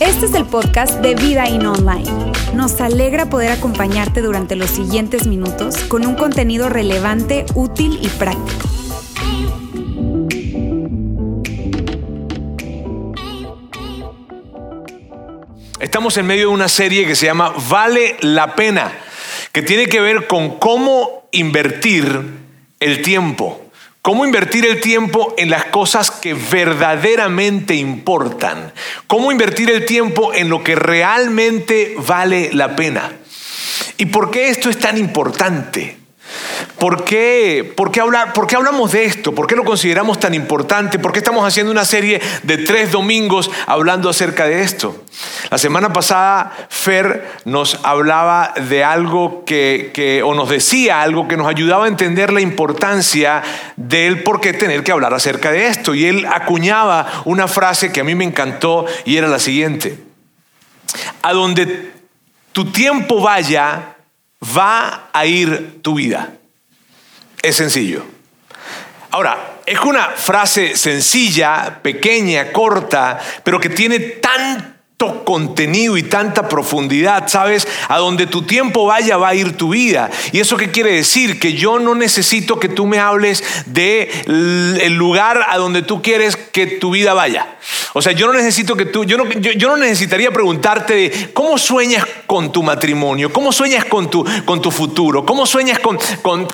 Este es el podcast de Vida In Online. Nos alegra poder acompañarte durante los siguientes minutos con un contenido relevante, útil y práctico. Estamos en medio de una serie que se llama Vale la pena, que tiene que ver con cómo invertir el tiempo. Cómo invertir el tiempo en las cosas que verdaderamente importan. Cómo invertir el tiempo en lo que realmente vale la pena. ¿Y por qué esto es tan importante? ¿Por qué, por, qué hablar, ¿Por qué hablamos de esto? ¿Por qué lo consideramos tan importante? ¿Por qué estamos haciendo una serie de tres domingos hablando acerca de esto? La semana pasada Fer nos hablaba de algo que, o nos decía algo que nos ayudaba a entender la importancia del por qué tener que hablar acerca de esto. Y él acuñaba una frase que a mí me encantó y era la siguiente. A donde tu tiempo vaya, va a ir tu vida. Es sencillo. Ahora, es una frase sencilla, pequeña, corta, pero que tiene contenido y tanta profundidad, ¿sabes? A donde tu tiempo vaya va a ir tu vida. ¿Y eso qué quiere decir? Que yo no necesito que tú me hables de el lugar a donde tú quieres que tu vida vaya. O sea, yo no necesito que tú, yo no, yo, no necesitaría preguntarte cómo sueñas con tu matrimonio, cómo sueñas con tu, con tu futuro, cómo sueñas con, con,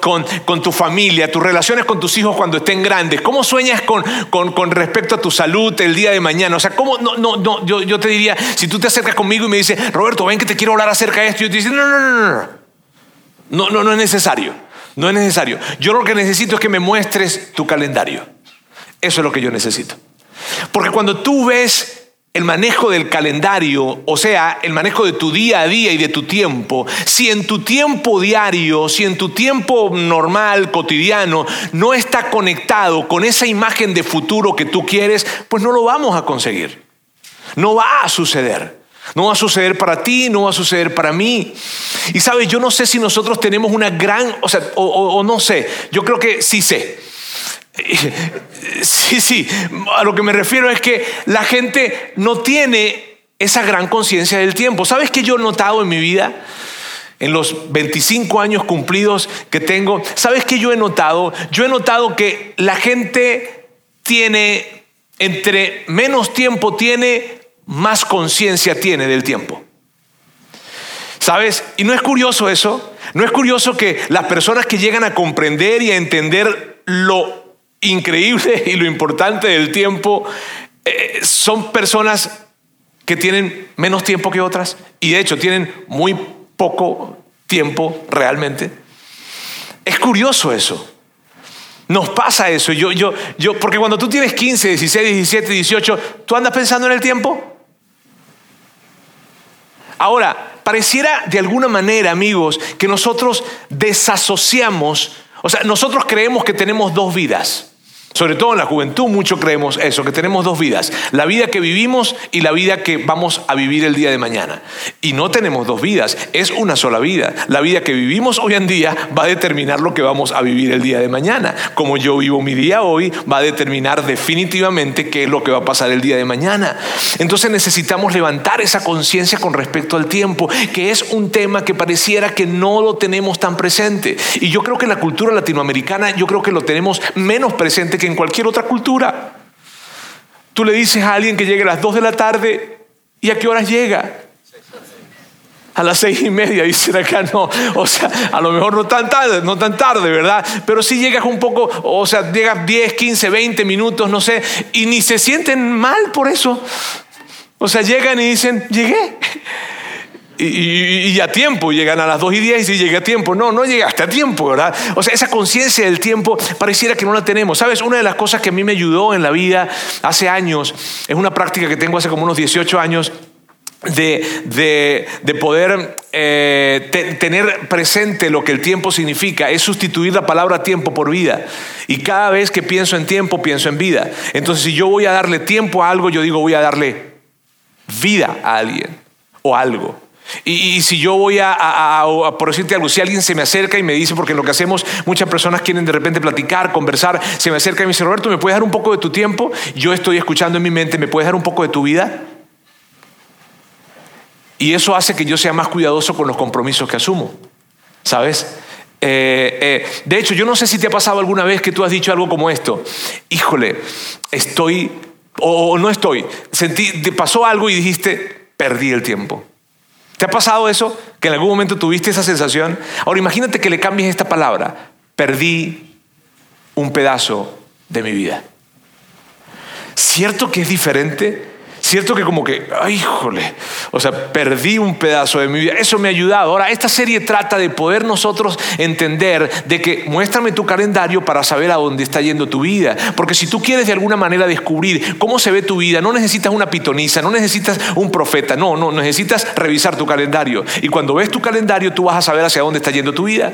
con, tu familia, tus relaciones con tus hijos cuando estén grandes, cómo sueñas con, con, respecto a tu salud el día de mañana. O sea, cómo, no, no, no, yo, yo te diría, si tú te acercas conmigo y me dices, Roberto, ven que te quiero hablar acerca de esto, yo te digo, no, no, no, no, no, no, no es necesario, no es necesario. Yo lo que necesito es que me muestres tu calendario. Eso es lo que yo necesito. Porque cuando tú ves el manejo del calendario, o sea, el manejo de tu día a día y de tu tiempo, si en tu tiempo diario, si en tu tiempo normal, cotidiano, no está conectado con esa imagen de futuro que tú quieres, pues no lo vamos a conseguir. No va a suceder. No va a suceder para ti, no va a suceder para mí. Y sabes, yo no sé si nosotros tenemos una gran, o sea, o, no sé, yo creo que sí sé. Sí, sí, a lo que me refiero es que la gente no tiene esa gran conciencia del tiempo. ¿Sabes qué yo he notado en mi vida? En los 25 años cumplidos que tengo, ¿sabes qué yo he notado? Yo he notado que la gente tiene, entre menos tiempo tiene, más conciencia tiene del tiempo. ¿Sabes? Y no es curioso eso. No es curioso que las personas que llegan a comprender y a entender lo increíble y lo importante del tiempo eh, son personas que tienen menos tiempo que otras y de hecho tienen muy poco tiempo realmente. Es curioso eso. Nos pasa eso. Yo, yo, yo, porque cuando tú tienes 15, 16, 17, 18, ¿tú andas pensando en el tiempo? Ahora, pareciera de alguna manera, amigos, que nosotros desasociamos, o sea, nosotros creemos que tenemos dos vidas. Sobre todo en la juventud mucho creemos eso, que tenemos dos vidas, la vida que vivimos y la vida que vamos a vivir el día de mañana. Y no tenemos dos vidas, es una sola vida. La vida que vivimos hoy en día va a determinar lo que vamos a vivir el día de mañana. Como yo vivo mi día hoy, va a determinar definitivamente qué es lo que va a pasar el día de mañana. Entonces necesitamos levantar esa conciencia con respecto al tiempo, que es un tema que pareciera que no lo tenemos tan presente. Y yo creo que en la cultura latinoamericana, yo creo que lo tenemos menos presente que en cualquier otra cultura. Tú le dices a alguien que llegue a las 2 de la tarde y a qué horas llega. A las seis y media, dicen acá, no. O sea, a lo mejor no tan tarde, no tan tarde, ¿verdad? Pero si llegas un poco, o sea, llegas 10, 15, 20 minutos, no sé, y ni se sienten mal por eso. O sea, llegan y dicen, llegué. Y, a tiempo, llegan a las 2 y 10 y llega a tiempo. No, no llegaste a tiempo, ¿verdad? O sea, esa conciencia del tiempo pareciera que no la tenemos. ¿Sabes? Una de las cosas que a mí me ayudó en la vida hace años, es una práctica que tengo hace como unos 18 años, de, poder eh, tener presente lo que el tiempo significa, es sustituir la palabra tiempo por vida. Y cada vez que pienso en tiempo, pienso en vida. Entonces, si yo voy a darle tiempo a algo, yo digo voy a darle vida a alguien o algo. Y, si yo voy a, por decirte algo, si alguien se me acerca y me dice, porque lo que hacemos, muchas personas quieren de repente platicar, conversar, se me acerca y me dice, Roberto, ¿me puedes dar un poco de tu tiempo? Yo estoy escuchando en mi mente, ¿me puedes dar un poco de tu vida? Y eso hace que yo sea más cuidadoso con los compromisos que asumo, ¿sabes? Eh, eh, de hecho, yo no sé si te ha pasado alguna vez que tú has dicho algo como esto, híjole, estoy, o no estoy, sentí, te pasó algo y dijiste, perdí el tiempo. ¿Te ha pasado eso? ¿Que en algún momento tuviste esa sensación? Ahora imagínate que le cambies esta palabra. Perdí un pedazo de mi vida. ¿Cierto que es diferente? Cierto que como que, ay, híjole, o sea, perdí un pedazo de mi vida. Eso me ha ayudado. Ahora, esta serie trata de poder nosotros entender de que muéstrame tu calendario para saber a dónde está yendo tu vida. Porque si tú quieres de alguna manera descubrir cómo se ve tu vida, no necesitas una pitoniza, no necesitas un profeta, no, no, necesitas revisar tu calendario. Y cuando ves tu calendario, tú vas a saber hacia dónde está yendo tu vida.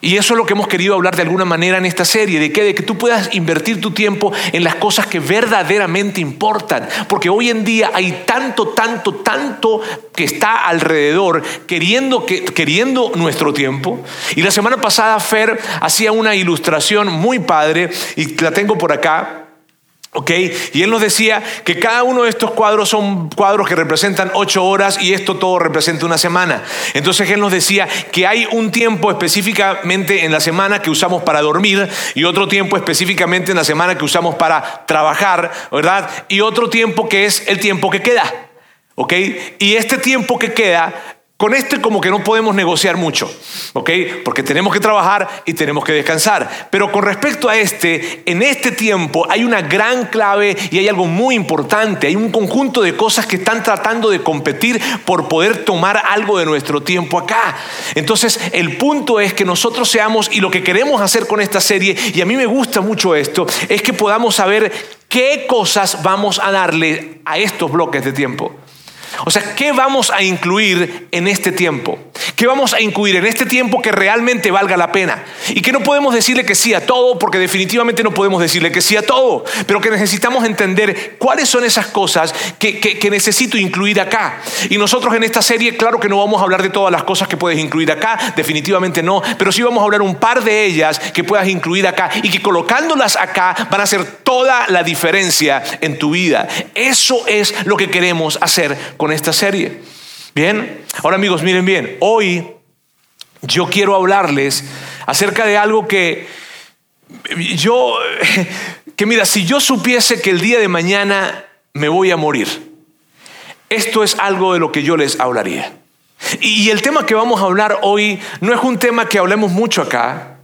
Y eso es lo que hemos querido hablar de alguna manera en esta serie, de que, de que tú puedas invertir tu tiempo en las cosas que verdaderamente importan. Porque hoy en día hay tanto, tanto, tanto que está alrededor queriendo, que, queriendo nuestro tiempo. Y la semana pasada Fer hacía una ilustración muy padre, y la tengo por acá, y él nos decía que cada uno de estos cuadros son cuadros que representan ocho horas y esto todo representa una semana. Entonces él nos decía que hay un tiempo específicamente en la semana que usamos para dormir y otro tiempo específicamente en la semana que usamos para trabajar, ¿verdad? Y otro tiempo que es el tiempo que queda. ¿Ok? Y este tiempo que queda con este como que no podemos negociar mucho, ¿ok? Porque tenemos que trabajar y tenemos que descansar. Pero con respecto a este, en este tiempo hay una gran clave y hay algo muy importante. Hay un conjunto de cosas que están tratando de competir por poder tomar algo de nuestro tiempo acá. Entonces, el punto es que nosotros seamos, y lo que queremos hacer con esta serie, y a mí me gusta mucho esto, es que podamos saber qué cosas vamos a darle a estos bloques de tiempo. O sea, ¿qué vamos a incluir en este tiempo? ¿Qué vamos a incluir en este tiempo que realmente valga la pena? Y que no podemos decirle que sí a todo, porque definitivamente no podemos decirle que sí a todo, pero que necesitamos entender cuáles son esas cosas que, necesito incluir acá. Y nosotros en esta serie, claro que no vamos a hablar de todas las cosas que puedes incluir acá, definitivamente no, pero sí vamos a hablar un par de ellas que puedas incluir acá y que colocándolas acá van a hacer toda la diferencia en tu vida. Eso es lo que queremos hacer con esta serie. Bien, ahora amigos, miren bien, hoy yo quiero hablarles acerca de algo que yo, que mira, si yo supiese que el día de mañana me voy a morir, esto es algo de lo que yo les hablaría. Y el tema que vamos a hablar hoy no es un tema que hablemos mucho acá,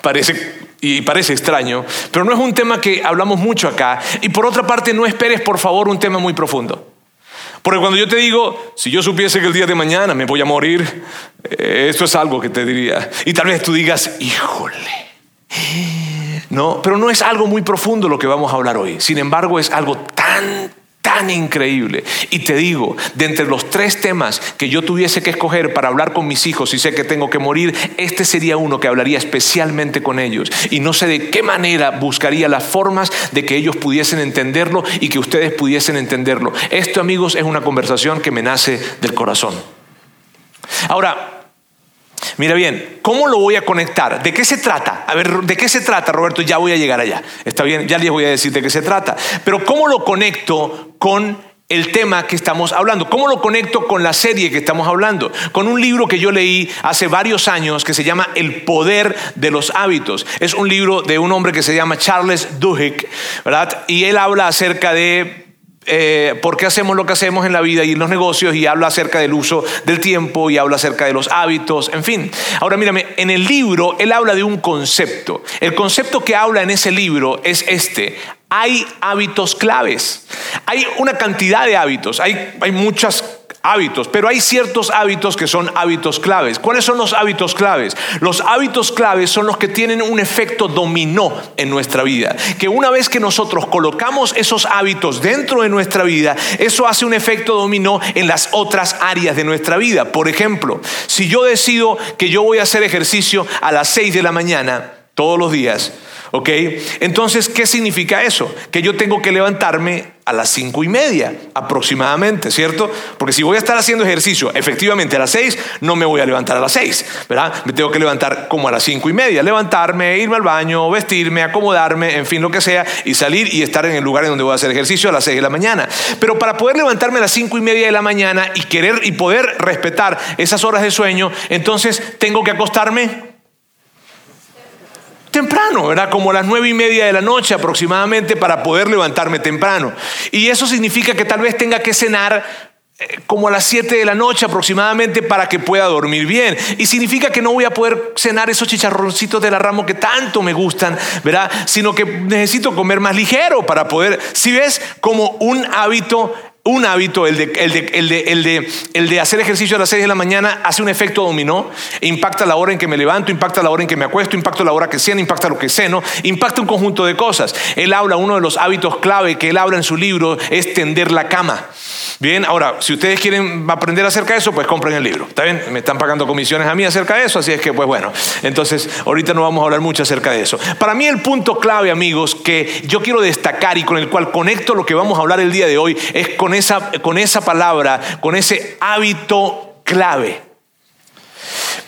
parece y parece extraño, pero no es un tema que hablamos mucho acá. Y por otra parte, no esperes por favor un tema muy profundo. Porque cuando yo te digo, si yo supiese que el día de mañana me voy a morir, eh, esto es algo que te diría. Y tal vez tú digas, híjole. No, pero no es algo muy profundo lo que vamos a hablar hoy. Sin embargo, es algo tan, tan increíble. Y te digo, de entre los tres temas que yo tuviese que escoger para hablar con mis hijos y sé que tengo que morir, este sería uno que hablaría especialmente con ellos. Y no sé de qué manera buscaría las formas de que ellos pudiesen entenderlo y que ustedes pudiesen entenderlo. Esto, amigos, es una conversación que me nace del corazón. Ahora, Mira bien, ¿cómo lo voy a conectar? ¿De qué se trata? A ver, ¿de qué se trata, Roberto? Ya voy a llegar allá. Está bien, ya les voy a decir de qué se trata. Pero ¿cómo lo conecto con el tema que estamos hablando. ¿Cómo lo conecto con la serie que estamos hablando? Con un libro que yo leí hace varios años que se llama El poder de los hábitos. Es un libro de un hombre que se llama Charles Duhigg, ¿verdad? Y él habla acerca de eh, por qué hacemos lo que hacemos en la vida y en los negocios y habla acerca del uso del tiempo y habla acerca de los hábitos, en fin. Ahora mírame, en el libro él habla de un concepto. El concepto que habla en ese libro es este. Hay hábitos claves. Hay una cantidad de hábitos. Hay, hay muchas hábitos, pero hay ciertos hábitos que son hábitos claves. ¿Cuáles son los hábitos claves? Los hábitos claves son los que tienen un efecto dominó en nuestra vida. Que una vez que nosotros colocamos esos hábitos dentro de nuestra vida, eso hace un efecto dominó en las otras áreas de nuestra vida. Por ejemplo, si yo decido que yo voy a hacer ejercicio a las 6 de la mañana, todos los días. ¿Ok? Entonces, ¿qué significa eso? Que yo tengo que levantarme a las cinco y media aproximadamente, ¿cierto? Porque si voy a estar haciendo ejercicio efectivamente a las seis, no me voy a levantar a las seis, ¿verdad? Me tengo que levantar como a las cinco y media, levantarme, irme al baño, vestirme, acomodarme, en fin, lo que sea, y salir y estar en el lugar en donde voy a hacer ejercicio a las seis de la mañana. Pero para poder levantarme a las cinco y media de la mañana y querer y poder respetar esas horas de sueño, entonces tengo que acostarme temprano, ¿verdad? Como a las nueve y media de la noche aproximadamente para poder levantarme temprano. Y eso significa que tal vez tenga que cenar eh, como a las 7 de la noche aproximadamente para que pueda dormir bien. Y significa que no voy a poder cenar esos chicharroncitos de la ramo que tanto me gustan, ¿verdad? Sino que necesito comer más ligero para poder, si ves, como un hábito un hábito, el de, el, de, el, de, el, de, el de, hacer ejercicio a las 6 de la mañana, hace un efecto dominó, impacta la hora en que me levanto, impacta la hora en que me acuesto, impacta la hora que ceno, impacta lo que ceno, impacta un conjunto de cosas. Él habla, uno de los hábitos clave que él habla en su libro es tender la cama. Bien, ahora, si ustedes quieren aprender acerca de eso, pues compren el libro. ¿Está bien? Me están pagando comisiones a mí acerca de eso, así es que, pues bueno, entonces ahorita no vamos a hablar mucho acerca de eso. Para mí el punto clave, amigos, que yo quiero destacar y con el cual conecto lo que vamos a hablar el día de hoy es con esa, con esa palabra, con ese hábito clave.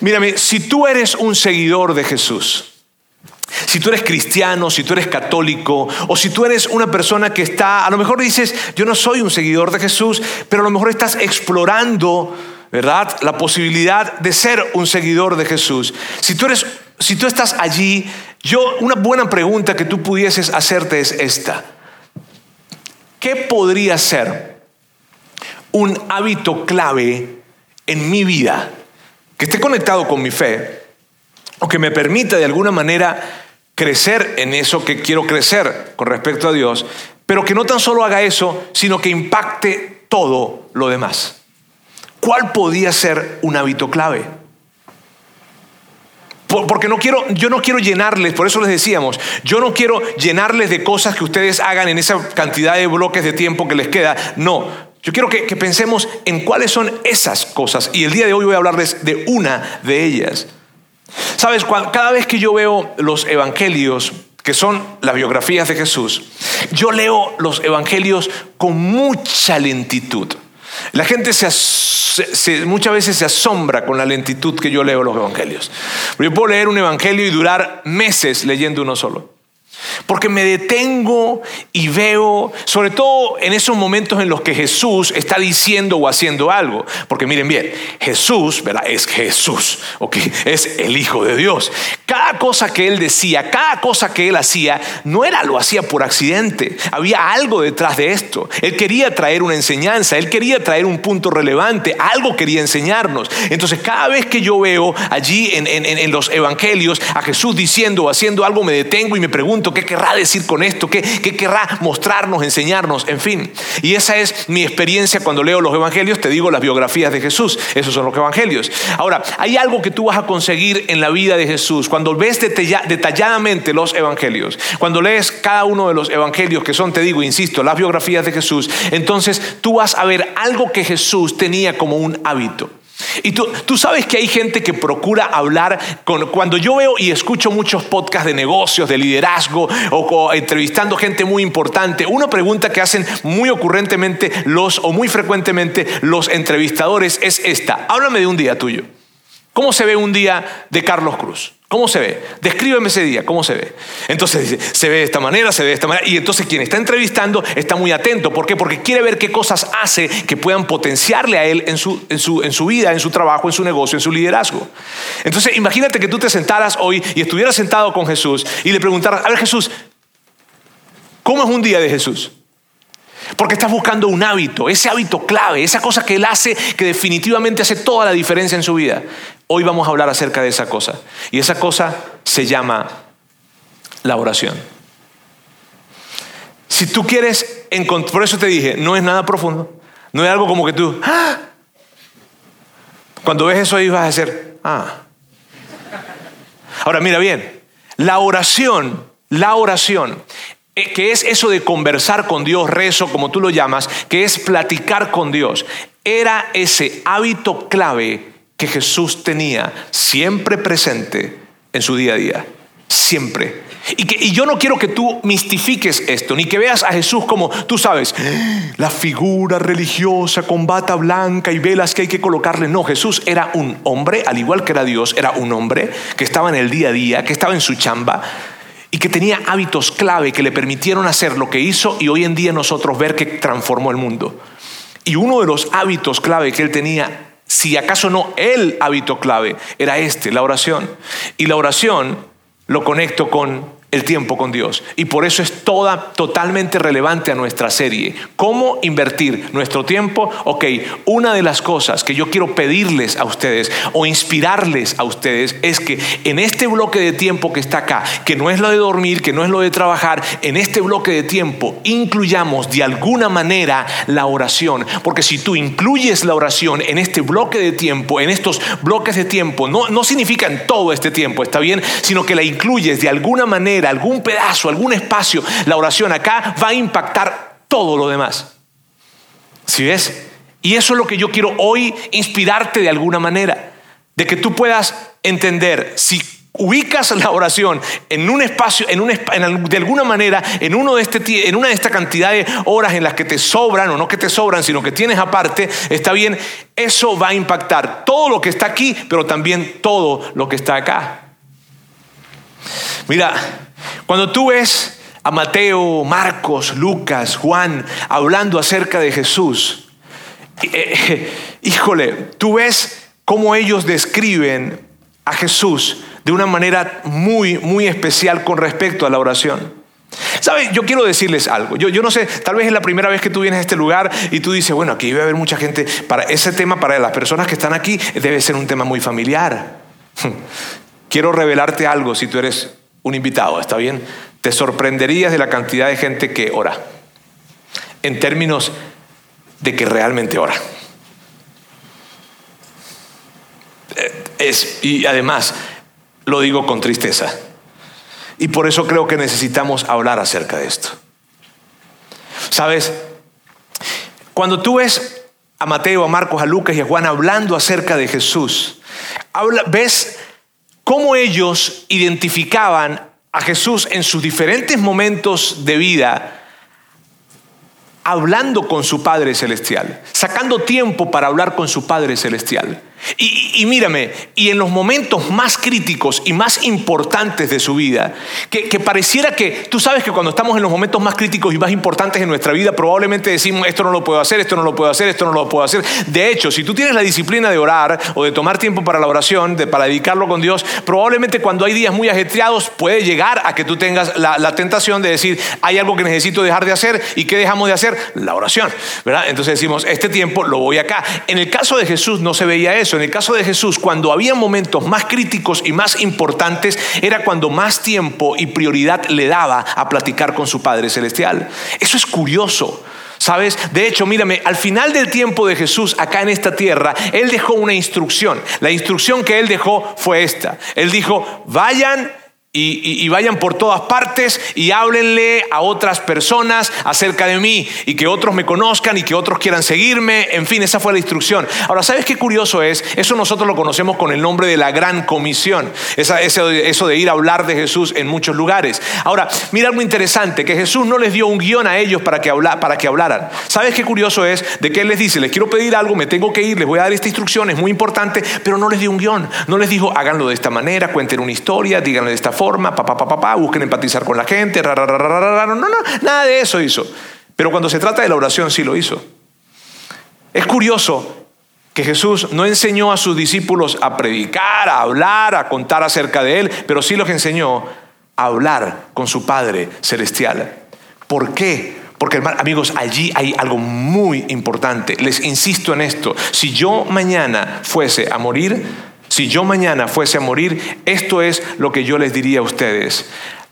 Mírame, si tú eres un seguidor de Jesús, si tú eres cristiano, si tú eres católico, o si tú eres una persona que está, a lo mejor dices, yo no soy un seguidor de Jesús, pero a lo mejor estás explorando, ¿verdad? La posibilidad de ser un seguidor de Jesús. Si tú eres, si tú estás allí, yo, una buena pregunta que tú pudieses hacerte es esta. ¿Qué podría ser un hábito clave en mi vida que esté conectado con mi fe o que me permita de alguna manera crecer en eso que quiero crecer con respecto a Dios, pero que no tan solo haga eso, sino que impacte todo lo demás. ¿Cuál podía ser un hábito clave? Porque no quiero, yo no quiero llenarles, por eso les decíamos, yo no quiero llenarles de cosas que ustedes hagan en esa cantidad de bloques de tiempo que les queda. No, yo quiero que, pensemos en cuáles son esas cosas. Y el día de hoy voy a hablarles de una de ellas. Sabes, cada vez que yo veo los evangelios, que son las biografías de Jesús, yo leo los evangelios con mucha lentitud. La gente se, muchas veces se asombra con la lentitud que yo leo los evangelios. Yo puedo leer un evangelio y durar meses leyendo uno solo. Porque me detengo y veo, sobre todo en esos momentos en los que Jesús está diciendo o haciendo algo. Porque miren bien, Jesús, ¿verdad? Es Jesús, ¿ok? Es el Hijo de Dios. Cada cosa que él decía, cada cosa que él hacía, no era lo hacía por accidente. Había algo detrás de esto. Él quería traer una enseñanza, él quería traer un punto relevante, algo quería enseñarnos. Entonces, cada vez que yo veo allí en, en los evangelios a Jesús diciendo o haciendo algo, me detengo y me pregunto, ¿Qué querrá decir con esto? ¿Qué, ¿Qué, querrá mostrarnos, enseñarnos? En fin. Y esa es mi experiencia cuando leo los evangelios. Te digo las biografías de Jesús. Esos son los evangelios. Ahora, hay algo que tú vas a conseguir en la vida de Jesús. Cuando ves detalladamente los evangelios, cuando lees cada uno de los evangelios que son, te digo, insisto, las biografías de Jesús, entonces tú vas a ver algo que Jesús tenía como un hábito. Y tú, tú, sabes que hay gente que procura hablar con, cuando yo veo y escucho muchos podcasts de negocios, de liderazgo o, entrevistando gente muy importante, una pregunta que hacen muy ocurrentemente los o muy frecuentemente los entrevistadores es esta, háblame de un día tuyo. ¿Cómo se ve un día de Carlos Cruz? ¿Cómo se ve? Descríbeme ese día, ¿cómo se ve? Entonces dice, se ve de esta manera, se ve de esta manera. Y entonces quien está entrevistando está muy atento. ¿Por qué? Porque quiere ver qué cosas hace que puedan potenciarle a él en su, en su, en su vida, en su trabajo, en su negocio, en su liderazgo. Entonces imagínate que tú te sentaras hoy y estuvieras sentado con Jesús y le preguntaras, a ver Jesús, ¿cómo es un día de Jesús? Porque estás buscando un hábito, ese hábito clave, esa cosa que Él hace que definitivamente hace toda la diferencia en su vida. Hoy vamos a hablar acerca de esa cosa. Y esa cosa se llama la oración. Si tú quieres encontrar, por eso te dije, no es nada profundo, no es algo como que tú, ¡Ah! cuando ves eso ahí vas a decir, ah. Ahora mira bien, la oración, la oración eh, que es eso de conversar con Dios, rezo, como tú lo llamas, que es platicar con Dios, era ese hábito clave que Jesús tenía siempre presente en su día a día. siempre. Y, que, y yo no quiero que tú mistifiques esto, ni que veas a Jesús como, tú sabes, la figura religiosa con bata blanca y velas que hay que colocarle. No, Jesús era un hombre, al igual que era Dios, era un hombre que estaba en el día a día, que estaba en su chamba y que tenía hábitos clave que le permitieron hacer lo que hizo y hoy en día nosotros ver que transformó el mundo. Y uno de los hábitos clave que él tenía si acaso no el hábito clave, era este, la oración. Y la oración lo conecto con el tiempo con Dios. Y por eso es toda totalmente relevante a nuestra serie. ¿Cómo invertir nuestro tiempo? Ok, una de las cosas que yo quiero pedirles a ustedes o inspirarles a ustedes es que en este bloque de tiempo que está acá, que no es lo de dormir, que no es lo de trabajar, en este bloque de tiempo incluyamos de alguna manera la oración. Porque si tú incluyes la oración en este bloque de tiempo, en estos bloques de tiempo, no, no significa en todo este tiempo, ¿está bien? Sino que la incluyes de alguna manera algún pedazo, algún espacio, la oración acá va a impactar todo lo demás. ¿Sí ves? Y eso es lo que yo quiero hoy inspirarte de alguna manera, de que tú puedas entender si ubicas la oración en un espacio, en un, de alguna manera, en, uno de este, en una de esta cantidad de horas en las que te sobran, o no que te sobran, sino que tienes aparte, está bien, eso va a impactar todo lo que está aquí, pero también todo lo que está acá. Mira, cuando tú ves a Mateo, Marcos, Lucas, Juan hablando acerca de Jesús, eh, eh, híjole, tú ves cómo ellos describen a Jesús de una manera muy, muy especial con respecto a la oración. ¿Sabes? Yo quiero decirles algo. Yo, yo, no sé, tal vez es la primera vez que tú vienes a este lugar y tú dices, bueno, aquí a haber mucha gente. Para ese tema, para las personas que están aquí, debe ser un tema muy familiar. Quiero revelarte algo si tú eres un invitado, ¿está bien? Te sorprenderías de la cantidad de gente que ora, en términos de que realmente ora. Eh, es, y además, lo digo con tristeza. Y por eso creo que necesitamos hablar acerca de esto. Sabes, cuando tú ves a Mateo, a Marcos, a Lucas y a Juan hablando acerca de Jesús, ves cómo ellos identificaban a Jesús en sus diferentes momentos de vida, hablando con su Padre Celestial, sacando tiempo para hablar con su Padre Celestial. Y, mírame, y en los momentos más críticos y más importantes de su vida, que, pareciera que tú sabes que cuando estamos en los momentos más críticos y más importantes en nuestra vida, probablemente decimos, esto no lo puedo hacer, esto no lo puedo hacer, esto no lo puedo hacer. De hecho, si tú tienes la disciplina de orar o de tomar tiempo para la oración, de, para dedicarlo con Dios, probablemente cuando hay días muy ajetreados puede llegar a que tú tengas la, la tentación de decir, hay algo que necesito dejar de hacer y ¿qué dejamos de hacer? La oración, ¿verdad? Entonces decimos, este tiempo lo voy acá. En el caso de Jesús no se veía eso. En el caso de Jesús, cuando había momentos más críticos y más importantes, era cuando más tiempo y prioridad le daba a platicar con su Padre Celestial. Eso es curioso. ¿Sabes? De hecho, mírame, al final del tiempo de Jesús acá en esta tierra, Él dejó una instrucción. La instrucción que Él dejó fue esta. Él dijo, vayan y, vayan por todas partes y háblenle a otras personas acerca de mí y que otros me conozcan y que otros quieran seguirme. En fin, esa fue la instrucción. Ahora, ¿sabes qué curioso es? Eso nosotros lo conocemos con el nombre de la gran comisión. eso, de ir a hablar de Jesús en muchos lugares. Ahora, mira algo interesante, que Jesús no les dio un guion a ellos para que, para que hablaran. ¿Sabes qué curioso es? De que Él les dice, les quiero pedir algo, me tengo que ir, les voy a dar esta instrucción, es muy importante, pero no les dio un guion. No les dijo, háganlo de esta manera, cuenten una historia, díganlo de esta forma forma, busquen empatizar con la gente, no, no, nada de eso hizo. Pero cuando se trata de la oración sí lo hizo. Es curioso que Jesús no enseñó a sus discípulos a predicar, a hablar, a contar acerca de Él, pero sí los enseñó a hablar con su Padre Celestial. ¿Por qué? Porque, amigos, allí hay algo muy importante. Les insisto en esto. Si yo mañana fuese a morir, si yo mañana fuese a morir, esto es lo que yo les diría a ustedes.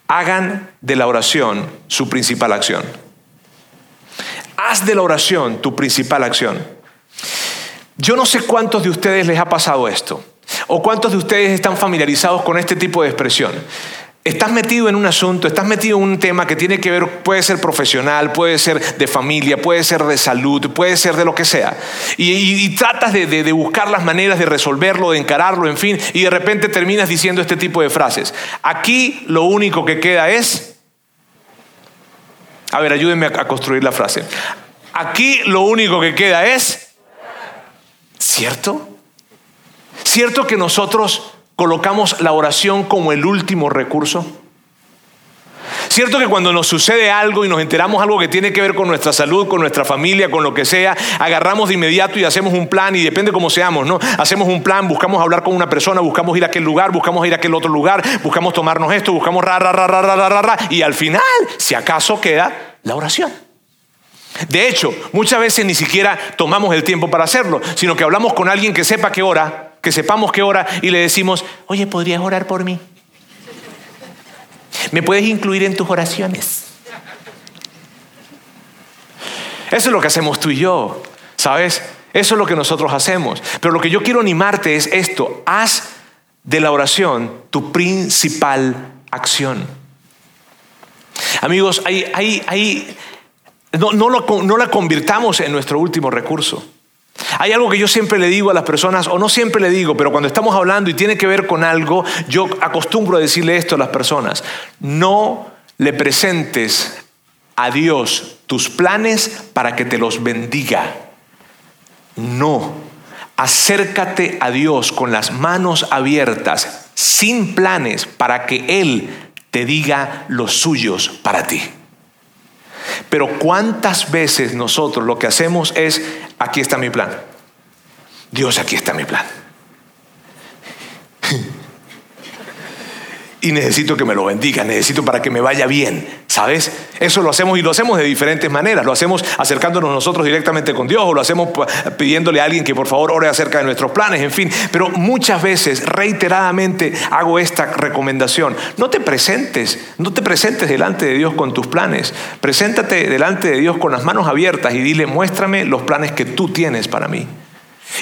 Hagan de la oración su principal acción. Haz de la oración tu principal acción. Yo no sé cuántos de ustedes les ha pasado esto, o cuántos de ustedes están familiarizados con este tipo de expresión. Estás metido en un asunto, estás metido en un tema que tiene que ver, puede ser profesional, puede ser de familia, puede ser de salud, puede ser de lo que sea. Y, tratas de, buscar las maneras de resolverlo, de encararlo, en fin, y de repente terminas diciendo este tipo de frases. Aquí lo único que queda es... A ver, ayúdenme a construir la frase. Aquí lo único que queda es... ¿Cierto? ¿Cierto que nosotros colocamos la oración como el último recurso? ¿Cierto que cuando nos sucede algo y nos enteramos algo que tiene que ver con nuestra salud, con nuestra familia, con lo que sea, agarramos de inmediato y hacemos un plan y depende cómo seamos, ¿no? Hacemos un plan, buscamos hablar con una persona, buscamos ir a aquel lugar, buscamos ir a aquel otro lugar, buscamos tomarnos esto, buscamos ra, ra, ra, ra, ra, ra, ra, y al final, si acaso queda la oración. De hecho, muchas veces ni siquiera tomamos el tiempo para hacerlo, sino que hablamos con alguien que sepa qué hora que sepamos qué hora y le decimos, oye, ¿podrías orar por mí? ¿Me puedes incluir en tus oraciones? Eso es lo que hacemos tú y yo, ¿sabes? Eso es lo que nosotros hacemos. Pero lo que yo quiero animarte es esto, haz de la oración tu principal acción. Amigos, no, no la convirtamos en nuestro último recurso. Hay algo que yo siempre le digo a las personas, o no siempre le digo, pero cuando estamos hablando y tiene que ver con algo, yo acostumbro a decirle esto a las personas. No le presentes a Dios tus planes para que te los bendiga. No. Acércate a Dios con las manos abiertas, sin planes, para que Él te diga los suyos para ti. Pero cuántas veces nosotros lo que hacemos es, aquí está mi plan. Dios, aquí está mi plan. Y necesito que me lo bendiga, necesito para que me vaya bien, ¿sabes? Eso lo hacemos y lo hacemos de diferentes maneras, lo hacemos acercándonos nosotros directamente con Dios o lo hacemos pidiéndole a alguien que por favor ore acerca de nuestros planes, en fin, pero muchas veces reiteradamente hago esta recomendación, no te presentes, no te presentes delante de Dios con tus planes, preséntate delante de Dios con las manos abiertas y dile, muéstrame los planes que tú tienes para mí.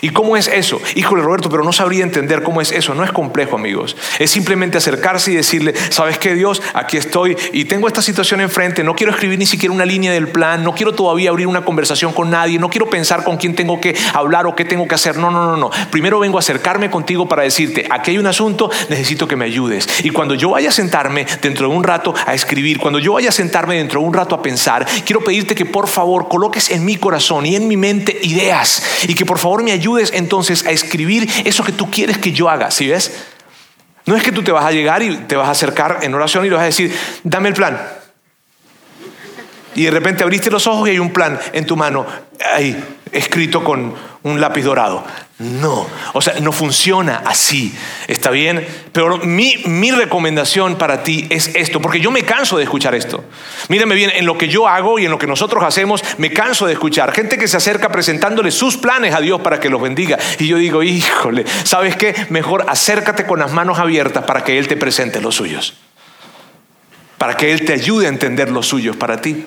¿Y cómo es eso? Híjole Roberto, pero no sabría entender cómo es eso. No es complejo, amigos. Es simplemente acercarse y decirle, ¿sabes qué Dios? Aquí estoy y tengo esta situación enfrente. No quiero escribir ni siquiera una línea del plan. No quiero todavía abrir una conversación con nadie. No quiero pensar con quién tengo que hablar o qué tengo que hacer. No, no, no, no. Primero vengo a acercarme contigo para decirte, aquí hay un asunto, necesito que me ayudes. Y cuando yo vaya a sentarme dentro de un rato a escribir, cuando yo vaya a sentarme dentro de un rato a pensar, quiero pedirte que por favor coloques en mi corazón y en mi mente ideas y que por favor me ayudes entonces a escribir eso que tú quieres que yo haga, ¿sí ves? No es que tú te vas a llegar y te vas a acercar en oración y le vas a decir, dame el plan. Y de repente abriste los ojos y hay un plan en tu mano, ahí, escrito con un lápiz dorado. No, o sea, no funciona así, ¿está bien? Pero mi, mi, recomendación para ti es esto, porque yo me canso de escuchar esto. Mírame bien, en lo que yo hago y en lo que nosotros hacemos, me canso de escuchar gente que se acerca presentándole sus planes a Dios para que los bendiga. Y yo digo, híjole, ¿sabes qué? Mejor acércate con las manos abiertas para que Él te presente los suyos, para que Él te ayude a entender los suyos para ti.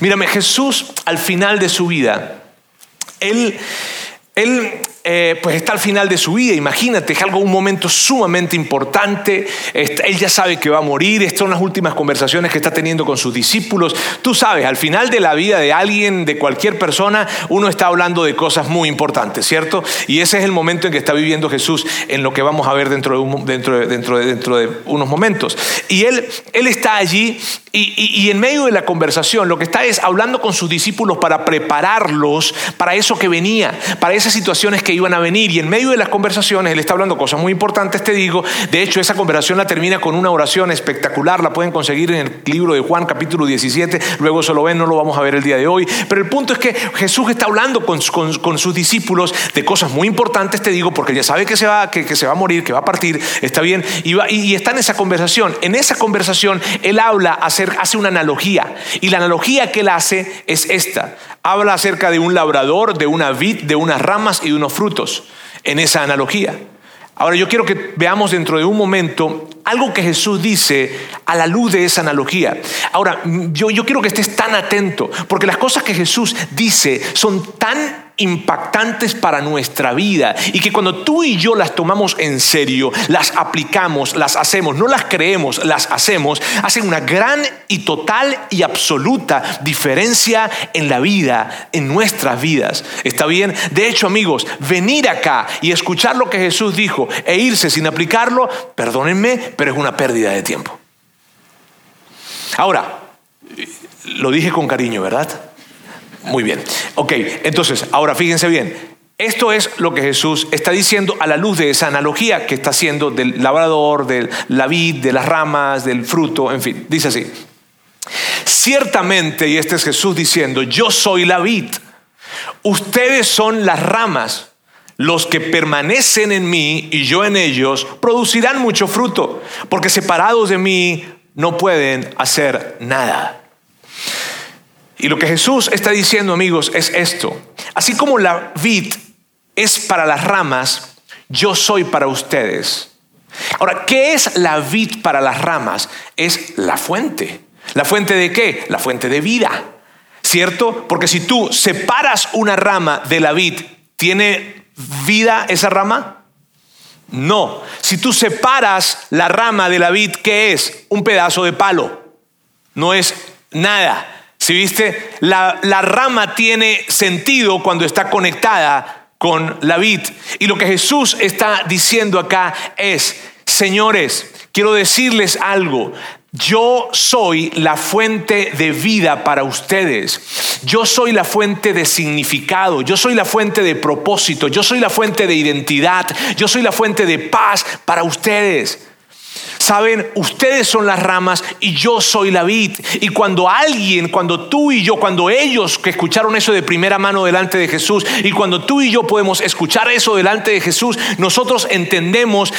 Mírame, Jesús al final de su vida, Él, él eh, pues está al final de su vida, imagínate, es algo, un momento sumamente importante, él ya sabe que va a morir, estas son las últimas conversaciones que está teniendo con sus discípulos, tú sabes, al final de la vida de alguien, de cualquier persona, uno está hablando de cosas muy importantes, ¿cierto? Y ese es el momento en que está viviendo Jesús, en lo que vamos a ver dentro de, unos momentos. Y él, él está allí y, en medio de la conversación lo que está es hablando con sus discípulos para prepararlos para eso que venía, para esas situaciones que iban a venir. Y en medio de las conversaciones, él está hablando cosas muy importantes, te digo. De hecho, esa conversación la termina con una oración espectacular. La pueden conseguir en el libro de Juan, capítulo 17. Luego eso lo ven, no lo vamos a ver el día de hoy. Pero el punto es que Jesús está hablando con, sus discípulos de cosas muy importantes, te digo, porque ya sabe que se va, que, se va a morir, que va a partir. Está bien. Y, y, está en esa conversación. En esa conversación, él habla, hace una analogía. Y la analogía que él hace es esta. Habla acerca de un labrador, de una vid, de unas ramas y de unos frutos en esa analogía. Ahora yo quiero que veamos dentro de un momento algo que Jesús dice a la luz de esa analogía. Ahora, yo, yo quiero que estés tan atento, porque las cosas que Jesús dice son tan impactantes para nuestra vida y que cuando tú y yo las tomamos en serio, las aplicamos, las hacemos, no las creemos, las hacemos, hacen una gran y total y absoluta diferencia en la vida, en nuestras vidas. ¿Está bien? De hecho, amigos, venir acá y escuchar lo que Jesús dijo e irse sin aplicarlo, perdónenme, pero es una pérdida de tiempo. Ahora, lo dije con cariño, ¿verdad? Muy bien. Ok, entonces, ahora fíjense bien. Esto es lo que Jesús está diciendo a la luz de esa analogía que está haciendo del labrador, de la vid, de las ramas, del fruto, en fin. Dice así. Ciertamente, y este es Jesús diciendo, yo soy la vid, ustedes son las ramas. Los que permanecen en mí y yo en ellos producirán mucho fruto, porque separados de mí no pueden hacer nada. Y lo que Jesús está diciendo, amigos, es esto. Así como la vid es para las ramas, yo soy para ustedes. Ahora, ¿qué es la vid para las ramas? Es la fuente. ¿La fuente de qué? La fuente de vida. ¿Cierto? Porque si tú separas una rama de la vid, ¿tiene vida esa rama? No. Si tú separas la rama de la vid, ¿qué es? Un pedazo de palo. No es nada. Si viste, la, la rama tiene sentido cuando está conectada con la vid. Y lo que Jesús está diciendo acá es, señores, quiero decirles algo. Yo soy la fuente de vida para ustedes. Yo soy la fuente de significado. Yo soy la fuente de propósito. Yo soy la fuente de identidad. Yo soy la fuente de paz para ustedes. Saben, ustedes son las ramas y yo soy la vid. Y cuando alguien, cuando tú y yo, cuando ellos que escucharon eso de primera mano delante de Jesús, y cuando tú y yo podemos escuchar eso delante de Jesús, nosotros entendemos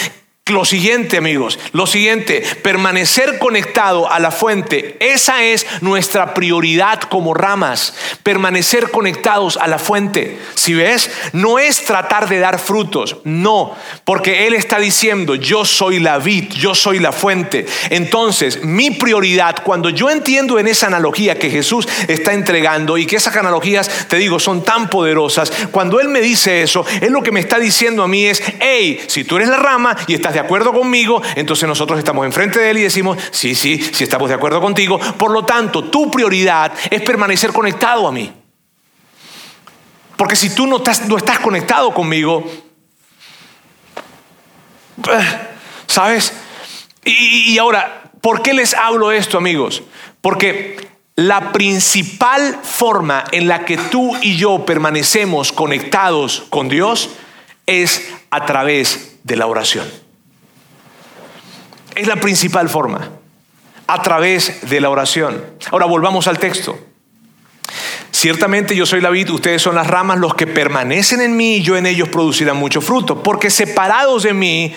lo siguiente, amigos, lo siguiente, permanecer conectado a la fuente, esa es nuestra prioridad como ramas, permanecer conectados a la fuente. Si ves, no es tratar de dar frutos, no, porque Él está diciendo, yo soy la vid, yo soy la fuente. Entonces, mi prioridad, cuando yo entiendo en esa analogía que Jesús está entregando y que esas analogías, te digo, son tan poderosas, cuando Él me dice eso, Él lo que me está diciendo a mí es, hey, si tú eres la rama y estás de acuerdo conmigo, entonces nosotros estamos enfrente de Él y decimos, sí, sí, sí estamos de acuerdo contigo. Por lo tanto, tu prioridad es permanecer conectado a mí. Porque si tú no estás, no estás conectado conmigo, eh, ¿sabes? Y, y ahora, ¿por qué les hablo esto, amigos? Porque la principal forma en la que tú y yo permanecemos conectados con Dios es a través de la oración. Es la principal forma, a través de la oración. Ahora volvamos al texto. Ciertamente yo soy la vid, ustedes son las ramas, los que permanecen en mí y yo en ellos producirán mucho fruto, porque separados de mí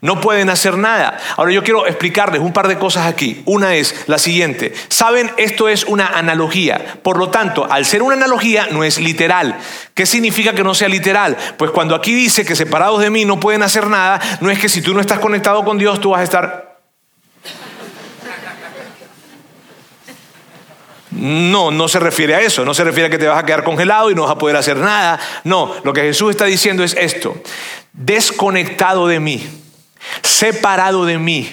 no pueden hacer nada. Ahora yo quiero explicarles un par de cosas aquí. Una es la siguiente. Saben, esto es una analogía. Por lo tanto, al ser una analogía no es literal. ¿Qué significa que no sea literal? Pues cuando aquí dice que separados de mí no pueden hacer nada, no es que si tú no estás conectado con Dios tú vas a estar... No, no se refiere a eso, no se refiere a que te vas a quedar congelado y no vas a poder hacer nada. No, lo que Jesús está diciendo es esto, desconectado de mí separado de mí,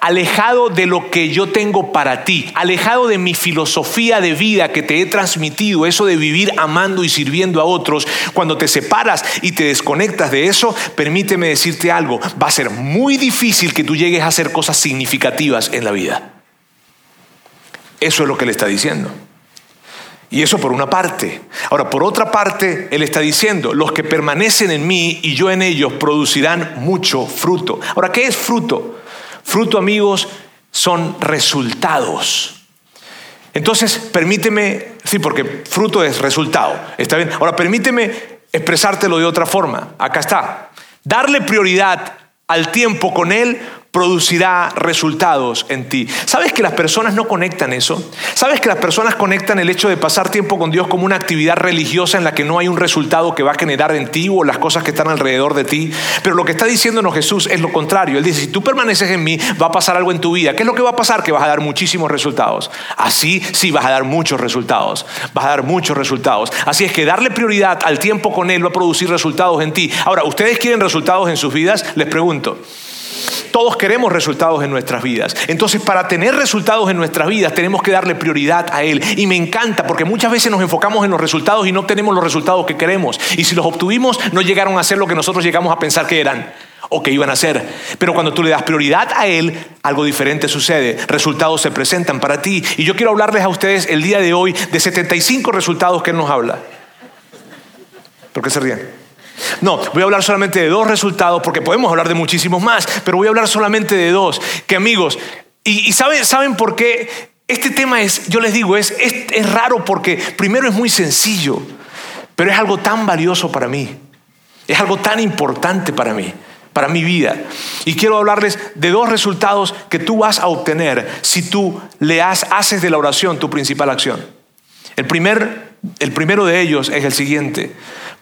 alejado de lo que yo tengo para ti, alejado de mi filosofía de vida que te he transmitido, eso de vivir amando y sirviendo a otros, cuando te separas y te desconectas de eso, permíteme decirte algo, va a ser muy difícil que tú llegues a hacer cosas significativas en la vida. Eso es lo que le está diciendo. Y eso por una parte. Ahora, por otra parte, Él está diciendo, los que permanecen en mí y yo en ellos producirán mucho fruto. Ahora, ¿qué es fruto? Fruto, amigos, son resultados. Entonces, permíteme, sí, porque fruto es resultado, ¿está bien? Ahora, permíteme expresártelo de otra forma. Acá está. Darle prioridad al tiempo con Él producirá resultados en ti. ¿Sabes que las personas no conectan eso? ¿Sabes que las personas conectan el hecho de pasar tiempo con Dios como una actividad religiosa en la que no hay un resultado que va a generar en ti o las cosas que están alrededor de ti? Pero lo que está diciéndonos Jesús es lo contrario. Él dice, si tú permaneces en mí, va a pasar algo en tu vida. ¿Qué es lo que va a pasar? Que vas a dar muchísimos resultados. Así sí vas a dar muchos resultados. Vas a dar muchos resultados. Así es que darle prioridad al tiempo con Él va a producir resultados en ti. Ahora, ¿ustedes quieren resultados en sus vidas? Les pregunto. Todos queremos resultados en nuestras vidas. Entonces, para tener resultados en nuestras vidas, tenemos que darle prioridad a Él. Y me encanta porque muchas veces nos enfocamos en los resultados y no tenemos los resultados que queremos. Y si los obtuvimos, no llegaron a ser lo que nosotros llegamos a pensar que eran o que iban a ser. Pero cuando tú le das prioridad a Él, algo diferente sucede. Resultados se presentan para ti. Y yo quiero hablarles a ustedes el día de hoy de 75 resultados que Él nos habla. ¿Por qué se ríen? No, voy a hablar solamente de dos resultados porque podemos hablar de muchísimos más, pero voy a hablar solamente de dos. Que amigos, y, saben, ¿saben por qué? Este tema es, yo les digo, es, es raro porque primero es muy sencillo, pero es algo tan valioso para mí. Es algo tan importante para mí, para mi vida. Y quiero hablarles de dos resultados que tú vas a obtener si tú le haces de la oración tu principal acción. El, primer, el primero de ellos es el siguiente.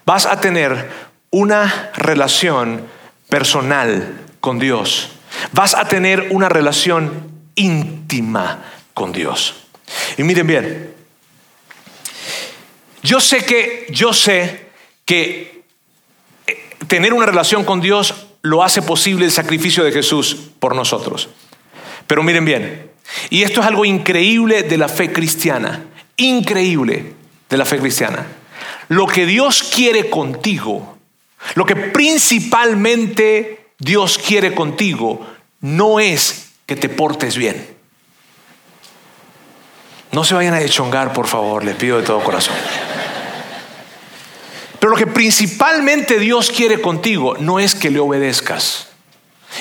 Vas a tener una relación personal con Dios. Vas a tener una relación íntima con Dios. Y miren bien, yo sé que, yo sé que eh, tener una relación con Dios lo hace posible el sacrificio de Jesús por nosotros. Pero miren bien, y esto es algo increíble de la fe cristiana, increíble de la fe cristiana. Lo que Dios quiere contigo lo que principalmente Dios quiere contigo no es que te portes bien. No se vayan a dechongar, por favor, les pido de todo corazón. Pero lo que principalmente Dios quiere contigo no es que le obedezcas.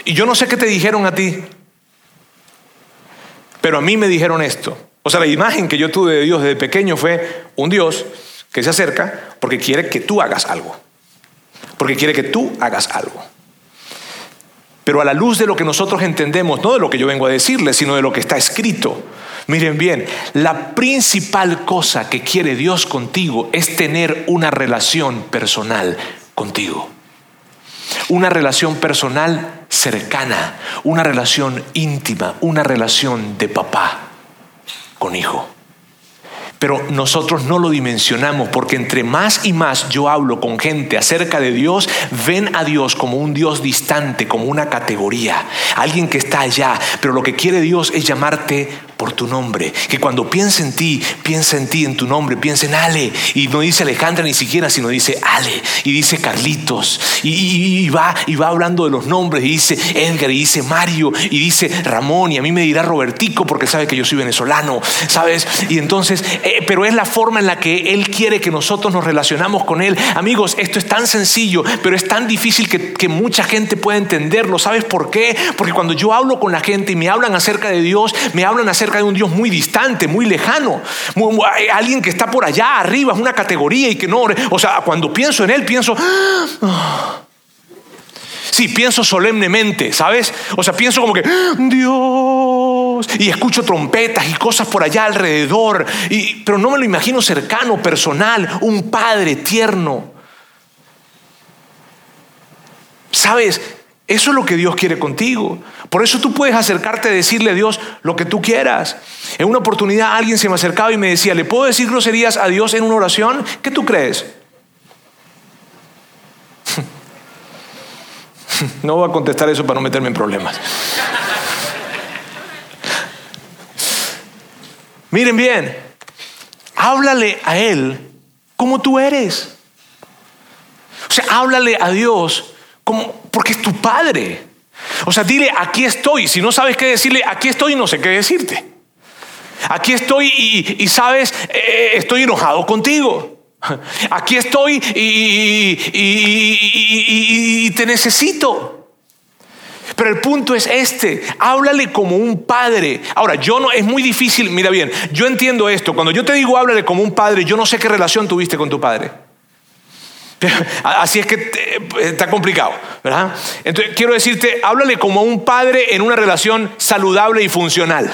Y yo no sé qué te dijeron a ti, pero a mí me dijeron esto. O sea, la imagen que yo tuve de Dios desde pequeño fue un Dios que se acerca porque quiere que tú hagas algo porque quiere que tú hagas algo. Pero a la luz de lo que nosotros entendemos, no de lo que yo vengo a decirles, sino de lo que está escrito, miren bien, la principal cosa que quiere Dios contigo es tener una relación personal contigo. Una relación personal cercana, una relación íntima, una relación de papá con hijo. Pero nosotros no lo dimensionamos porque entre más y más yo hablo con gente acerca de Dios, ven a Dios como un Dios distante, como una categoría, alguien que está allá. Pero lo que quiere Dios es llamarte por tu nombre. Que cuando piense en ti, piensa en ti, en tu nombre, piensa en Ale. Y no dice Alejandra ni siquiera, sino dice Ale. Y dice Carlitos. Y, va, y va hablando de los nombres. Y dice Edgar, y dice Mario, y dice Ramón. Y a mí me dirá Robertico porque sabe que yo soy venezolano. ¿Sabes? Y entonces, eh, pero es la forma en la que Él quiere que nosotros nos relacionamos con Él. Amigos, esto es tan sencillo, pero es tan difícil que, que mucha gente pueda entenderlo. ¿Sabes por qué? Porque cuando yo hablo con la gente y me hablan acerca de Dios, me hablan acerca de un Dios muy distante, muy lejano, alguien que está por allá arriba, es una categoría y que no, o sea, cuando pienso en Él, pienso... Sí, pienso solemnemente, ¿sabes? O sea, pienso como que, Dios, y escucho trompetas y cosas por allá alrededor, y, pero no me lo imagino cercano, personal, un padre tierno. ¿Sabes? Eso es lo que Dios quiere contigo. Por eso tú puedes acercarte a decirle a Dios lo que tú quieras. En una oportunidad alguien se me acercaba y me decía, ¿le puedo decir groserías a Dios en una oración? ¿Qué tú crees? No voy a contestar eso para no meterme en problemas. Miren bien, háblale a Él como tú eres. O sea, háblale a Dios como, porque es tu padre. O sea, dile, aquí estoy. Si no sabes qué decirle, aquí estoy y no sé qué decirte. Aquí estoy y, sabes, eh, estoy enojado contigo. Aquí estoy y, te necesito. Pero el punto es este, háblale como un padre. Ahora, yo no, es muy difícil, mira bien, yo entiendo esto. Cuando yo te digo háblale como un padre, yo no sé qué relación tuviste con tu padre. Así es que eh, está complicado, ¿verdad? Entonces, quiero decirte, háblale como un padre en una relación saludable y funcional.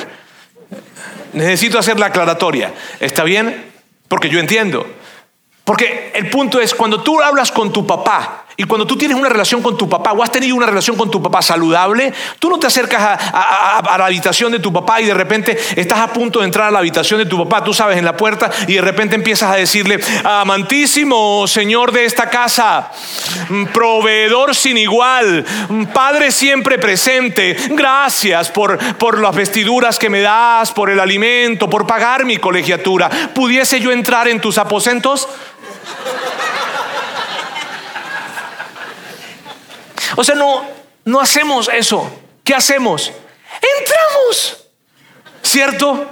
Necesito hacer la aclaratoria. ¿Está bien? Porque yo entiendo. Porque el punto es, cuando tú hablas con tu papá y cuando tú tienes una relación con tu papá o has tenido una relación con tu papá saludable, tú no te acercas a, la habitación de tu papá y de repente estás a punto de entrar a la habitación de tu papá, tú sabes, en la puerta y de repente empiezas a decirle, amantísimo Señor de esta casa, proveedor sin igual, Padre siempre presente, gracias por, por las vestiduras que me das, por el alimento, por pagar mi colegiatura. ¿Pudiese yo entrar en tus aposentos? O sea, no, no hacemos eso. ¿Qué hacemos? Entramos. ¿Cierto?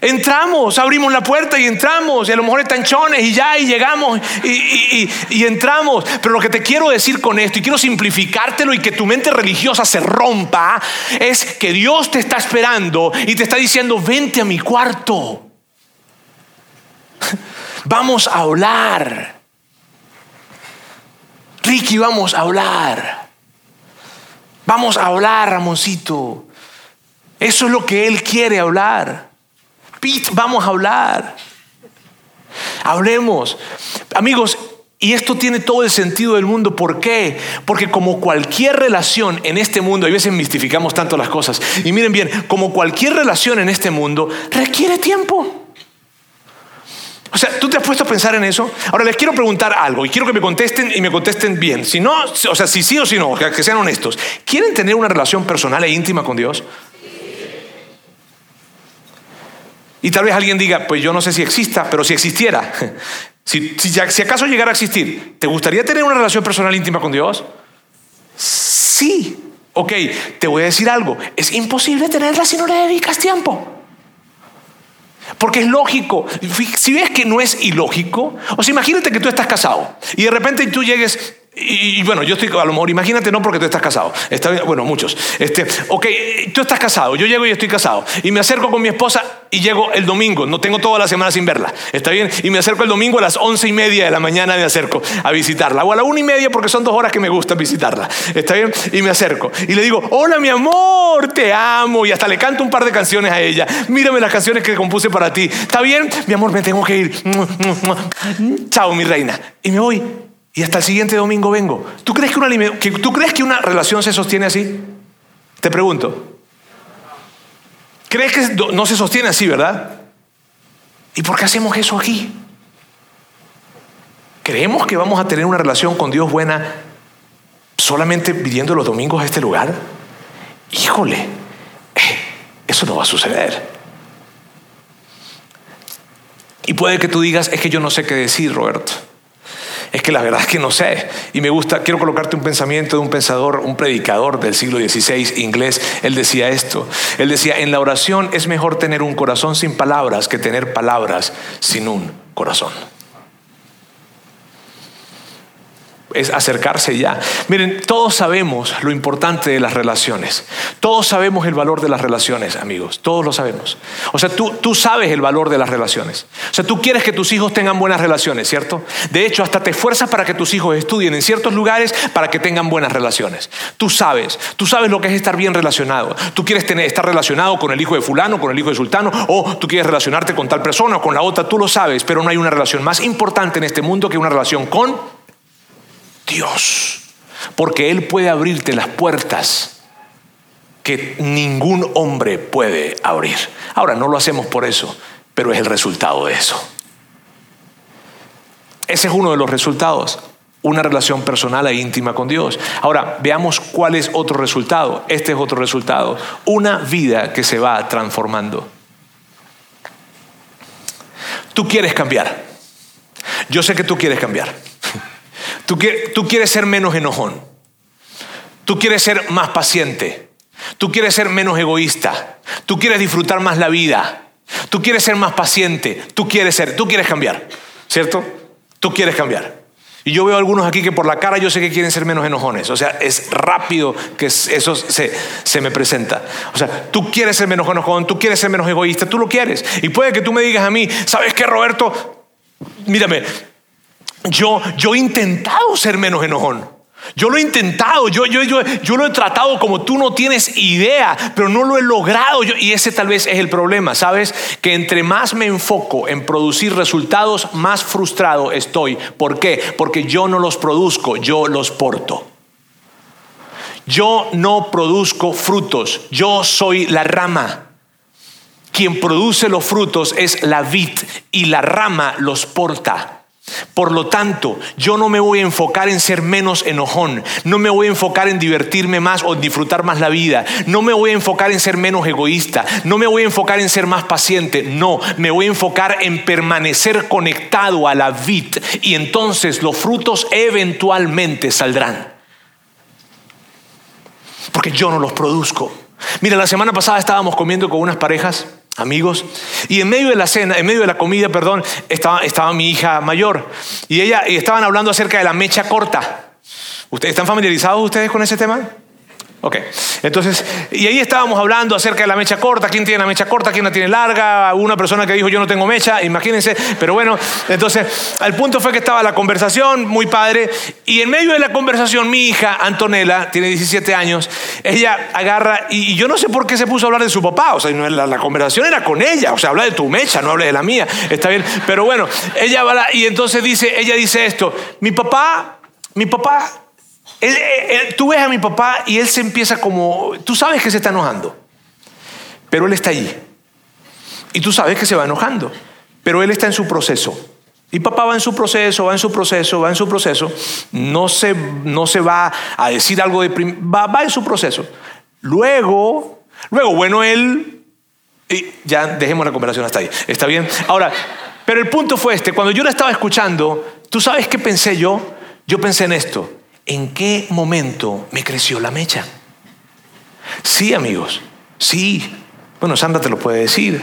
Entramos, abrimos la puerta y entramos, y a lo mejor están chones y ya, y llegamos y, y, entramos. Pero lo que te quiero decir con esto, y quiero simplificártelo y que tu mente religiosa se rompa, es que Dios te está esperando y te está diciendo, vente a mi cuarto. Vamos a hablar. Ricky, vamos a hablar. Vamos a hablar, Ramoncito. Eso es lo que Él quiere hablar. Pete, vamos a hablar. Hablemos. Amigos, y esto tiene todo el sentido del mundo. ¿Por qué? Porque como cualquier relación en este mundo, a veces mistificamos tanto las cosas, y miren bien, como cualquier relación en este mundo, requiere tiempo. O sea, ¿tú te has puesto a pensar en eso? Ahora les quiero preguntar algo y quiero que me contesten y me contesten bien. Si no, o sea, si sí o si no, que sean honestos. ¿Quieren tener una relación personal e íntima con Dios? Y tal vez alguien diga, pues yo no sé si exista, pero si existiera, si, si, si acaso llegara a existir, ¿te gustaría tener una relación personal e íntima con Dios? Sí. Ok, te voy a decir algo. Es imposible tenerla si no le dedicas tiempo. Porque es lógico. Si ves que no es ilógico, o sea, imagínate que tú estás casado y de repente tú llegues y, bueno, yo estoy, a lo mejor, imagínate no porque tú estás casado. Está bueno, muchos. Este, ok, tú estás casado, yo llego y estoy casado. Y me acerco con mi esposa y llego el domingo. No tengo toda la semana sin verla. ¿Está bien? Y me acerco el domingo a las once y media de la mañana me acerco a visitarla. O a la una y media porque son dos horas que me gusta visitarla. ¿Está bien? Y me acerco. Y le digo, hola mi amor, te amo. Y hasta le canto un par de canciones a ella. Mírame las canciones que compuse para ti. ¿Está bien? Mi amor, me tengo que ir. Chao, mi reina. Y me voy y hasta el siguiente domingo vengo. ¿Tú crees que una, ¿tú crees que una relación se sostiene así? Te pregunto. ¿Crees que no se sostiene así, verdad? ¿Y por qué hacemos eso aquí? ¿Creemos que vamos a tener una relación con Dios buena solamente viniendo los domingos a este lugar? Híjole, eh, eso no va a suceder. Y puede que tú digas, es que yo no sé qué decir, Roberto. Es que la verdad es que no sé. Y me gusta, quiero colocarte un pensamiento de un pensador, un predicador del siglo XVI inglés. Él decía esto. Él decía, en la oración es mejor tener un corazón sin palabras que tener palabras sin un corazón. Es acercarse ya. Miren, todos sabemos lo importante de las relaciones. Todos sabemos el valor de las relaciones, amigos. Todos lo sabemos. O sea, tú, tú sabes el valor de las relaciones. O sea, tú quieres que tus hijos tengan buenas relaciones, ¿cierto? De hecho, hasta te esfuerzas para que tus hijos estudien en ciertos lugares para que tengan buenas relaciones. Tú sabes, tú sabes lo que es estar bien relacionado. Tú quieres tener, estar relacionado con el hijo de fulano, con el hijo de sultano, o tú quieres relacionarte con tal persona o con la otra, tú lo sabes, pero no hay una relación más importante en este mundo que una relación con Dios. Porque Él puede abrirte las puertas que ningún hombre puede abrir. Ahora, no lo hacemos por eso, pero es el resultado de eso. Ese es uno de los resultados, una relación personal e íntima con Dios. Ahora, veamos cuál es otro resultado. Este es otro resultado, una vida que se va transformando. Tú quieres cambiar. Yo sé que tú quieres cambiar. Tú, quieres ser menos enojón. Tú quieres ser más paciente. Tú quieres ser menos egoísta. Tú quieres disfrutar más la vida. Tú quieres ser más paciente. Tú quieres ser, tú quieres cambiar. ¿Cierto? Tú quieres cambiar. Y yo veo algunos aquí que por la cara yo sé que quieren ser menos enojones. O sea, es rápido que eso se, se me presenta. O sea, tú quieres ser menos enojón, tú quieres ser menos egoísta, tú lo quieres. Y puede que tú me digas a mí, ¿sabes qué, Roberto? Mírame, yo, yo he intentado ser menos enojón. Yo lo he intentado, yo, yo, yo, yo lo he tratado como tú no tienes idea, pero no lo he logrado. y ese tal vez es el problema, ¿sabes? Que entre más me enfoco en producir resultados, más frustrado estoy. ¿Por qué? Porque yo no los produzco, yo los porto. Yo no produzco frutos, yo soy la rama. Quien produce los frutos es la vid y la rama los porta. Por lo tanto, yo no me voy a enfocar en ser menos enojón, no me voy a enfocar en divertirme más o disfrutar más la vida, no me voy a enfocar en ser menos egoísta, no me voy a enfocar en ser más paciente, no, me voy a enfocar en permanecer conectado a la vid y entonces los frutos eventualmente saldrán. Porque yo no los produzco. Mira, la semana pasada estábamos comiendo con unas parejas amigos. Y en medio de la cena, en medio de la comida, perdón, estaba, estaba mi hija mayor. Y ella y estaban hablando acerca de la mecha corta. ¿Ustedes están familiarizados ustedes con ese tema? Ok, entonces, y ahí estábamos hablando acerca de la mecha corta, quién tiene la mecha corta, quién la tiene larga, una persona que dijo yo no tengo mecha, imagínense, pero bueno, entonces, el punto fue que estaba la conversación, muy padre, y en medio de la conversación mi hija, Antonella, tiene 17 años, ella agarra, y, yo no sé por qué se puso a hablar de su papá, o sea, la, la conversación era con ella, o sea, habla de tu mecha, no hable de la mía, está bien, pero bueno, ella va, y entonces dice, ella dice esto, mi papá, mi papá tú ves a mi papá y él se empieza como, tú sabes que se está enojando, pero él está allí. Y tú sabes que se va enojando, pero él está en su proceso. Y papá va en su proceso, va en su proceso, va en su proceso. No se, no se va a decir algo de... Va, va en su proceso. Luego, luego, bueno, él... Y ya dejemos la conversación hasta ahí. ¿Está bien? Ahora, pero el punto fue este. Cuando yo la estaba escuchando, ¿tú sabes qué pensé yo? Yo pensé en esto. ¿En qué momento me creció la mecha? Sí, amigos, sí. Bueno, Sandra te lo puede decir.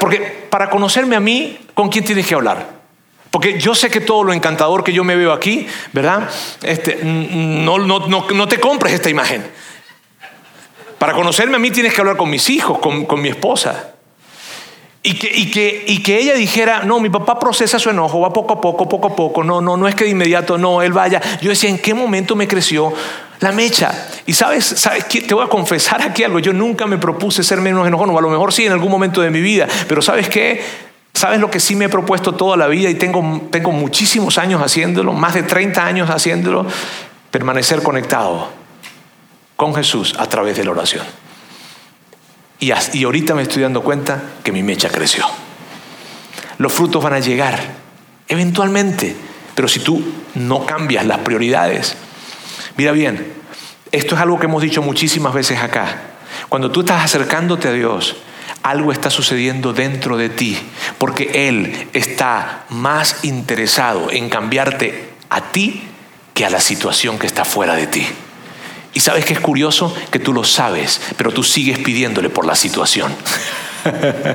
Porque para conocerme a mí, ¿con quién tienes que hablar? Porque yo sé que todo lo encantador que yo me veo aquí, ¿verdad? Este, no, no, no, te compres esta imagen. Para conocerme a mí tienes que hablar con mis hijos, con, con mi esposa. Y que, y, que, y que, ella dijera, no, mi papá procesa su enojo, va poco a poco, poco a poco, no, no, no es que de inmediato, no, él vaya. Yo decía, ¿en qué momento me creció la mecha? Y sabes, sabes te voy a confesar aquí algo, yo nunca me propuse ser menos enojón, o a lo mejor sí en algún momento de mi vida, pero ¿sabes qué? ¿Sabes lo que sí me he propuesto toda la vida y tengo, tengo muchísimos años haciéndolo, más de 30 años haciéndolo? Permanecer conectado con Jesús a través de la oración. Y, ahorita me estoy dando cuenta que mi mecha creció. Los frutos van a llegar, eventualmente, pero si tú no cambias las prioridades, mira bien, esto es algo que hemos dicho muchísimas veces acá. Cuando tú estás acercándote a Dios, algo está sucediendo dentro de ti, porque Él está más interesado en cambiarte a ti que a la situación que está fuera de ti. Y sabes que es curioso que tú lo sabes, pero tú sigues pidiéndole por la situación.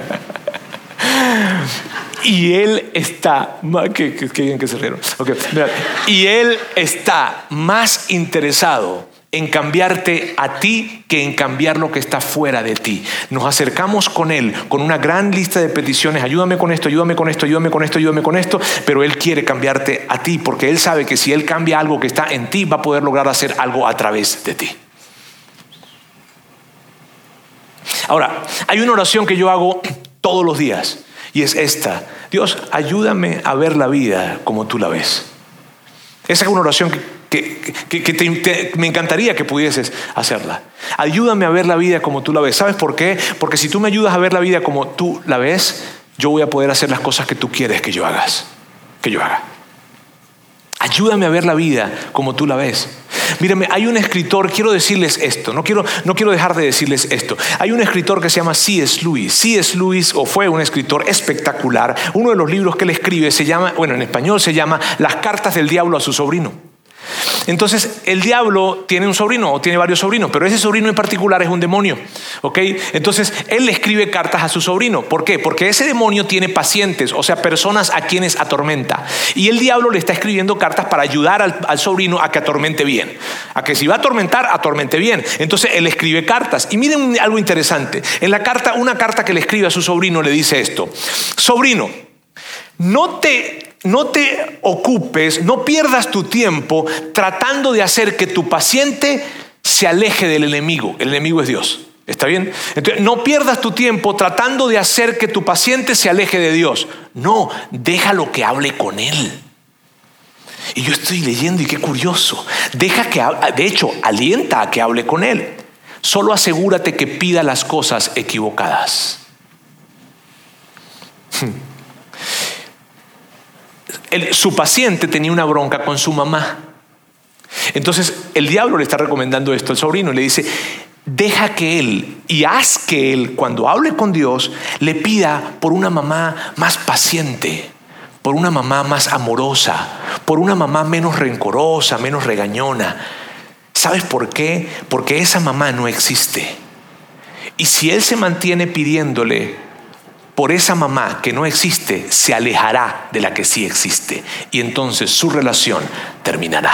y él está, qué, bien que se rieron. y él está más interesado en cambiarte a ti que en cambiar lo que está fuera de ti. Nos acercamos con Él con una gran lista de peticiones, ayúdame con esto, ayúdame con esto, ayúdame con esto, ayúdame con esto, pero Él quiere cambiarte a ti porque Él sabe que si Él cambia algo que está en ti, va a poder lograr hacer algo a través de ti. Ahora, hay una oración que yo hago todos los días y es esta. Dios, ayúdame a ver la vida como tú la ves. Esa es una oración que que, me encantaría que pudieses hacerla. Ayúdame a ver la vida como tú la ves. ¿Sabes por qué? Porque si tú me ayudas a ver la vida como tú la ves, yo voy a poder hacer las cosas que tú quieres que yo hagas, que yo haga. Ayúdame a ver la vida como tú la ves. Mírame, hay un escritor, quiero decirles esto, no quiero, no quiero dejar de decirles esto. Hay un escritor que se llama C.S. Lewis. C.S. Lewis, o fue un escritor espectacular, uno de los libros que él escribe se llama, bueno, en español se llama Las cartas del diablo a su sobrino. Entonces, el diablo tiene un sobrino o tiene varios sobrinos, pero ese sobrino en particular es un demonio. ¿ok? Entonces, él le escribe cartas a su sobrino. ¿Por qué? Porque ese demonio tiene pacientes, o sea, personas a quienes atormenta. Y el diablo le está escribiendo cartas para ayudar al, sobrino a que atormente bien. A que si va a atormentar, atormente bien. Entonces, él escribe cartas. Y miren algo interesante. En la carta, una carta que le escribe a su sobrino le dice esto. Sobrino, no te no te ocupes, no pierdas tu tiempo tratando de hacer que tu paciente se aleje del enemigo. El enemigo es Dios. ¿Está bien? Entonces, no pierdas tu tiempo tratando de hacer que tu paciente se aleje de Dios. No, déjalo que hable con Él. Y yo estoy leyendo y qué curioso. Deja que, de hecho, alienta a que hable con Él. Solo asegúrate que pida las cosas equivocadas. Su paciente tenía una bronca con su mamá. Entonces el diablo le está recomendando esto al sobrino y le dice, deja que él y haz que él cuando hable con Dios le pida por una mamá más paciente, por una mamá más amorosa, por una mamá menos rencorosa, menos regañona. ¿Sabes por qué? Porque esa mamá no existe. Y si él se mantiene pidiéndole por esa mamá que no existe, se alejará de la que sí existe y entonces su relación terminará.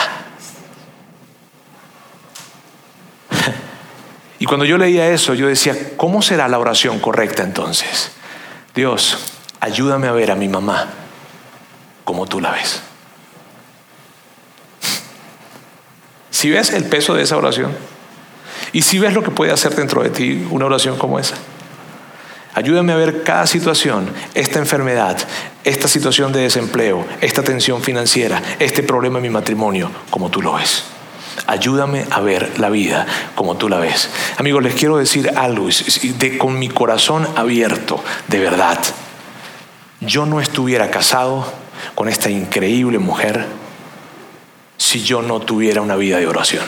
Y cuando yo leía eso, yo decía, ¿cómo será la oración correcta entonces? Dios, ayúdame a ver a mi mamá como tú la ves. Si ves el peso de esa oración y si ves lo que puede hacer dentro de ti una oración como esa. Ayúdame a ver cada situación, esta enfermedad, esta situación de desempleo, esta tensión financiera, este problema en mi matrimonio, como tú lo ves. Ayúdame a ver la vida como tú la ves. Amigos, les quiero decir algo con mi corazón abierto, de verdad. Yo no estuviera casado con esta increíble mujer si yo no tuviera una vida de oración.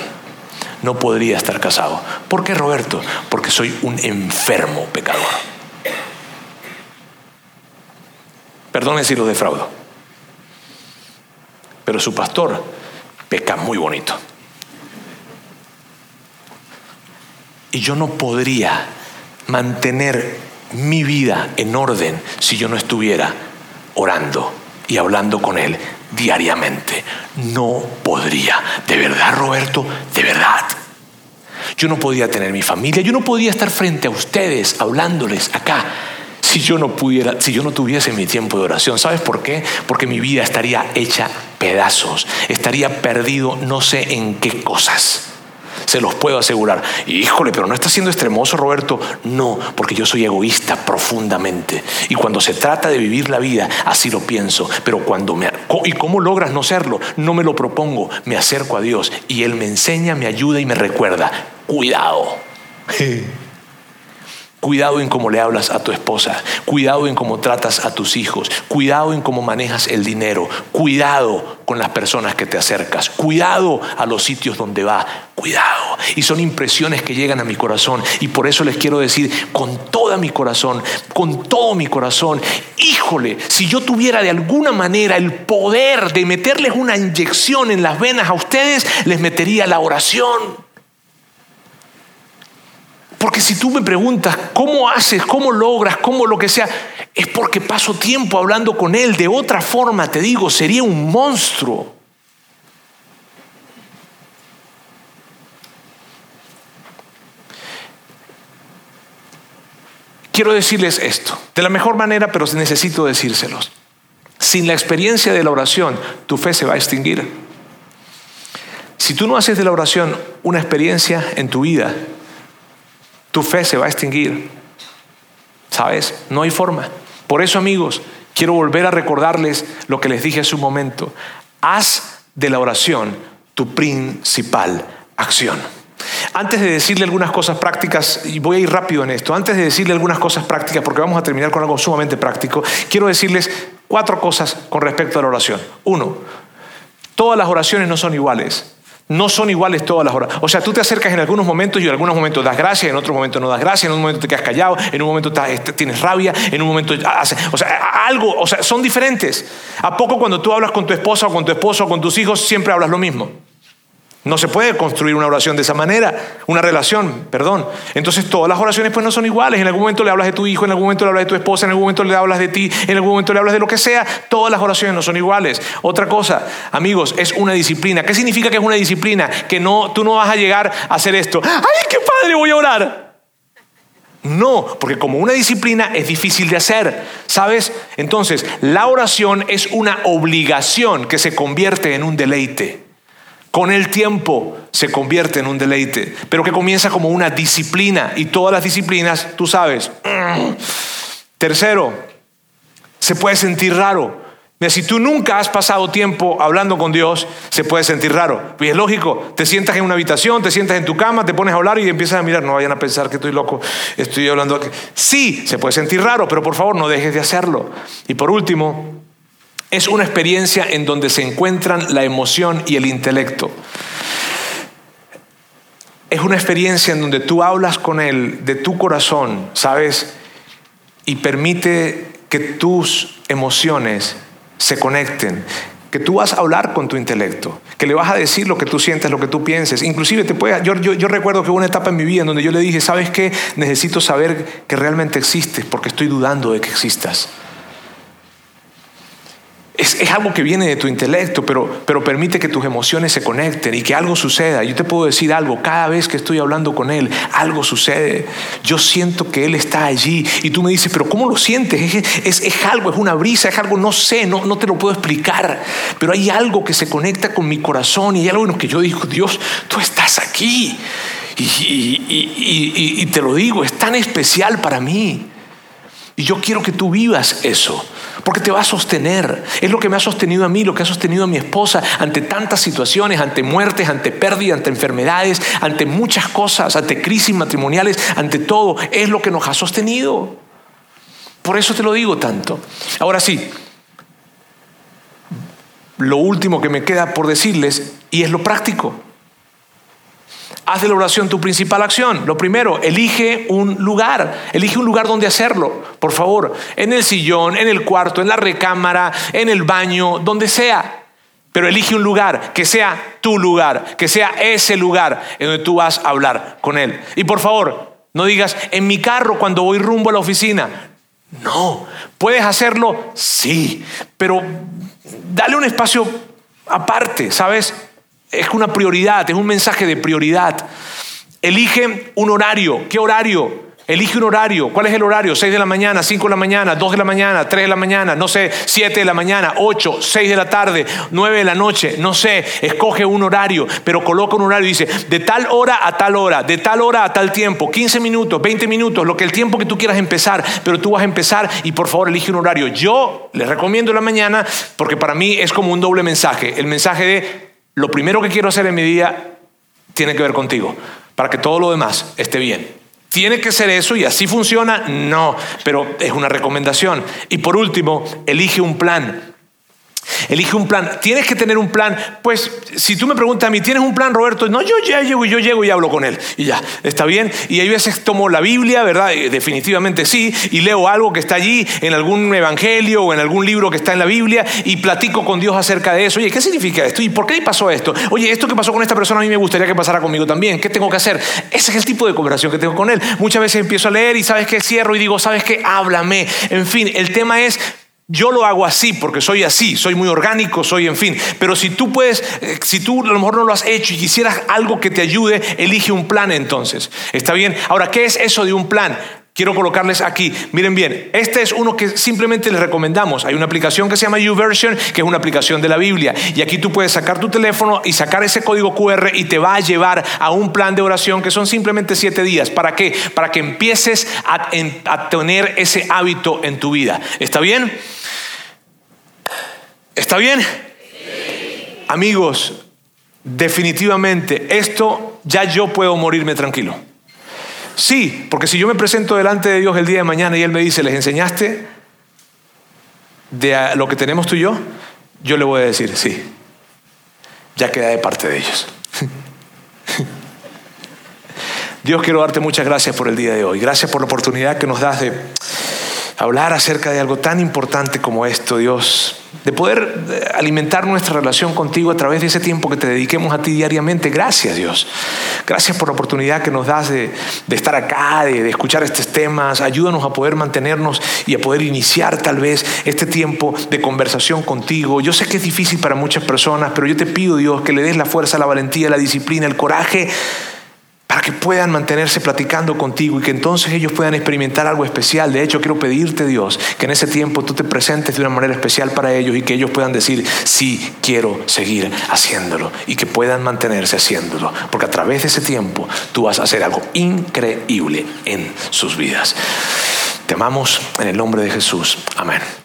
No podría estar casado. ¿Por qué, Roberto? Porque soy un enfermo pecador. Perdone si lo defraudo. Pero su pastor peca muy bonito. Y yo no podría mantener mi vida en orden si yo no estuviera orando y hablando con Él diariamente. No podría. ¿De verdad, Roberto? ¿De verdad? Yo no podía tener mi familia, yo no podía estar frente a ustedes hablándoles acá si yo no pudiera, si yo no tuviese mi tiempo de oración. ¿Sabes por qué? Porque mi vida estaría hecha pedazos, estaría perdido no sé en qué cosas. Se los puedo asegurar. Híjole, pero no está siendo extremoso, Roberto. No, porque yo soy egoísta profundamente. Y cuando se trata de vivir la vida, así lo pienso. Pero cuando me... ¿Y cómo logras no serlo? No me lo propongo. Me acerco a Dios y Él me enseña, me ayuda y me recuerda. Cuidado. Cuidado en cómo le hablas a tu esposa. Cuidado en cómo tratas a tus hijos. Cuidado en cómo manejas el dinero. Cuidado con las personas que te acercas. Cuidado a los sitios donde va. Cuidado. Y son impresiones que llegan a mi corazón. Y por eso les quiero decir con toda mi corazón, con todo mi corazón, híjole, si yo tuviera de alguna manera el poder de meterles una inyección en las venas a ustedes, les metería la oración. Porque si tú me preguntas cómo haces, cómo logras, cómo lo que sea, es porque paso tiempo hablando con Él. De otra forma, te digo, sería un monstruo. Quiero decirles esto, de la mejor manera, pero necesito decírselos. Sin la experiencia de la oración, tu fe se va a extinguir. Si tú no haces de la oración una experiencia en tu vida, tu fe se va a extinguir. ¿Sabes? No hay forma. Por eso, amigos, quiero volver a recordarles lo que les dije hace un momento. Haz de la oración tu principal acción. Antes de decirle algunas cosas prácticas, y voy a ir rápido en esto, antes de decirle algunas cosas prácticas, porque vamos a terminar con algo sumamente práctico, quiero decirles cuatro cosas con respecto a la oración. Uno, todas las oraciones no son iguales. No son iguales todas las horas. O sea, tú te acercas en algunos momentos y en algunos momentos das gracias, en otros momentos no das gracias, en un momento te quedas callado, en un momento este, tienes rabia, en un momento o sea, algo, o sea, son diferentes. ¿A poco cuando tú hablas con tu esposa o con tu esposo o con tus hijos siempre hablas lo mismo? No se puede construir una oración de esa manera, una relación, perdón. Entonces todas las oraciones pues no son iguales. En algún momento le hablas de tu hijo, en algún momento le hablas de tu esposa, en algún momento le hablas de ti, en algún momento le hablas de lo que sea. Todas las oraciones no son iguales. Otra cosa, amigos, es una disciplina. ¿Qué significa que es una disciplina? Que no, tú no vas a llegar a hacer esto. ¡Ay, qué padre, voy a orar! No, porque como una disciplina es difícil de hacer, ¿sabes? Entonces, la oración es una obligación que se convierte en un deleite. Con el tiempo se convierte en un deleite, pero que comienza como una disciplina y todas las disciplinas, tú sabes. Tercero, se puede sentir raro. Mira, si tú nunca has pasado tiempo hablando con Dios, se puede sentir raro. Y es lógico, te sientas en una habitación, te sientas en tu cama, te pones a hablar y empiezas a mirar, no vayan a pensar que estoy loco, estoy hablando. Sí, se puede sentir raro, pero por favor no dejes de hacerlo. Y por último, es una experiencia en donde se encuentran la emoción y el intelecto. Es una experiencia en donde tú hablas con Él de tu corazón, ¿sabes? Y permite que tus emociones se conecten, que tú vas a hablar con tu intelecto, que le vas a decir lo que tú sientes, lo que tú pienses. Inclusive te puede, yo, yo, recuerdo que hubo una etapa en mi vida en donde yo le dije, ¿sabes qué? Necesito saber que realmente existes porque estoy dudando de que existas. Es, algo que viene de tu intelecto, pero, pero permite que tus emociones se conecten y que algo suceda. Yo te puedo decir algo, cada vez que estoy hablando con Él, algo sucede. Yo siento que Él está allí y tú me dices, pero ¿cómo lo sientes? Es, es, algo, es una brisa, es algo, no sé, no, no te lo puedo explicar, pero hay algo que se conecta con mi corazón y hay algo en lo que yo digo, Dios, tú estás aquí. y, y te lo digo, es tan especial para mí. Y yo quiero que tú vivas eso, porque te va a sostener. Es lo que me ha sostenido a mí, lo que ha sostenido a mi esposa ante tantas situaciones, ante muertes, ante pérdidas, ante enfermedades, ante muchas cosas, ante crisis matrimoniales, ante todo. Es lo que nos ha sostenido. Por eso te lo digo tanto. Ahora sí, lo último que me queda por decirles, y es lo práctico. Haz de la oración tu principal acción. Lo primero, elige un lugar. Elige un lugar donde hacerlo, por favor. En el sillón, en el cuarto, en la recámara, en el baño, donde sea. Pero elige un lugar, que sea tu lugar, que sea ese lugar en donde tú vas a hablar con Él. Y por favor, no digas, en mi carro cuando voy rumbo a la oficina. No, puedes hacerlo, sí, pero dale un espacio aparte, ¿sabes? Es una prioridad, es un mensaje de prioridad. Elige un horario. ¿Qué horario? Elige un horario. ¿Cuál es el horario? 6 de la mañana, 5 de la mañana, 2 de la mañana, 3 de la mañana, no sé, 7 de la mañana, 8, 6 de la tarde, 9 de la noche, no sé. Escoge un horario, pero coloca un horario y dice, de tal hora a tal hora, de tal hora a tal tiempo, 15 minutos, 20 minutos, lo que el tiempo que tú quieras empezar, pero tú vas a empezar y por favor elige un horario. Yo les recomiendo la mañana porque para mí es como un doble mensaje. El mensaje de lo primero que quiero hacer en mi día tiene que ver contigo, para que todo lo demás esté bien. ¿Tiene que ser eso y así funciona? No, pero es una recomendación. Y por último, elige un plan. Elige un plan. Tienes que tener un plan. Pues si tú me preguntas a mí, ¿tienes un plan, Roberto? No, yo ya llego y yo llego y hablo con él. Y ya, está bien. Y hay veces tomo la Biblia, ¿verdad? Definitivamente sí. Y leo algo que está allí en algún evangelio o en algún libro que está en la Biblia y platico con Dios acerca de eso. Oye, ¿qué significa esto? ¿Y por qué pasó esto? Oye, esto que pasó con esta persona a mí me gustaría que pasara conmigo también. ¿Qué tengo que hacer? Ese es el tipo de conversación que tengo con él. Muchas veces empiezo a leer y sabes que cierro y digo, ¿sabes qué? Háblame. En fin, el tema es yo lo hago así porque soy así, soy muy orgánico, soy en fin. Pero si tú puedes, eh, si tú a lo mejor no lo has hecho y quisieras algo que te ayude, elige un plan entonces. ¿Está bien? Ahora, ¿qué es eso de un plan? Quiero colocarles aquí. Miren bien, este es uno que simplemente les recomendamos. Hay una aplicación que se llama YouVersion, que es una aplicación de la Biblia. Y aquí tú puedes sacar tu teléfono y sacar ese código QR y te va a llevar a un plan de oración que son simplemente siete días. ¿Para qué? Para que empieces a, a tener ese hábito en tu vida. ¿Está bien? ¿Está bien? Amigos, definitivamente esto ya yo puedo morirme tranquilo. Sí, porque si yo me presento delante de Dios el día de mañana y Él me dice, ¿les enseñaste de lo que tenemos tú y yo? Yo le voy a decir, sí, ya queda de parte de ellos. Dios quiero darte muchas gracias por el día de hoy. Gracias por la oportunidad que nos das de hablar acerca de algo tan importante como esto, Dios, de poder eh, alimentar nuestra relación contigo a través de ese tiempo que te dediquemos a ti diariamente. Gracias, Dios. Gracias por la oportunidad que nos das de, estar acá, de, de, escuchar estos temas. Ayúdanos a poder mantenernos y a poder iniciar tal vez este tiempo de conversación contigo. Yo sé que es difícil para muchas personas, pero yo te pido, Dios, que le des la fuerza, la valentía, la disciplina, el coraje para que puedan mantenerse platicando contigo y que entonces ellos puedan experimentar algo especial. De hecho, quiero pedirte, Dios, que en ese tiempo tú te presentes de una manera especial para ellos y que ellos puedan decir, sí, quiero seguir haciéndolo y que puedan mantenerse haciéndolo, porque a través de ese tiempo tú vas a hacer algo increíble en sus vidas. Te amamos en el nombre de Jesús. Amén.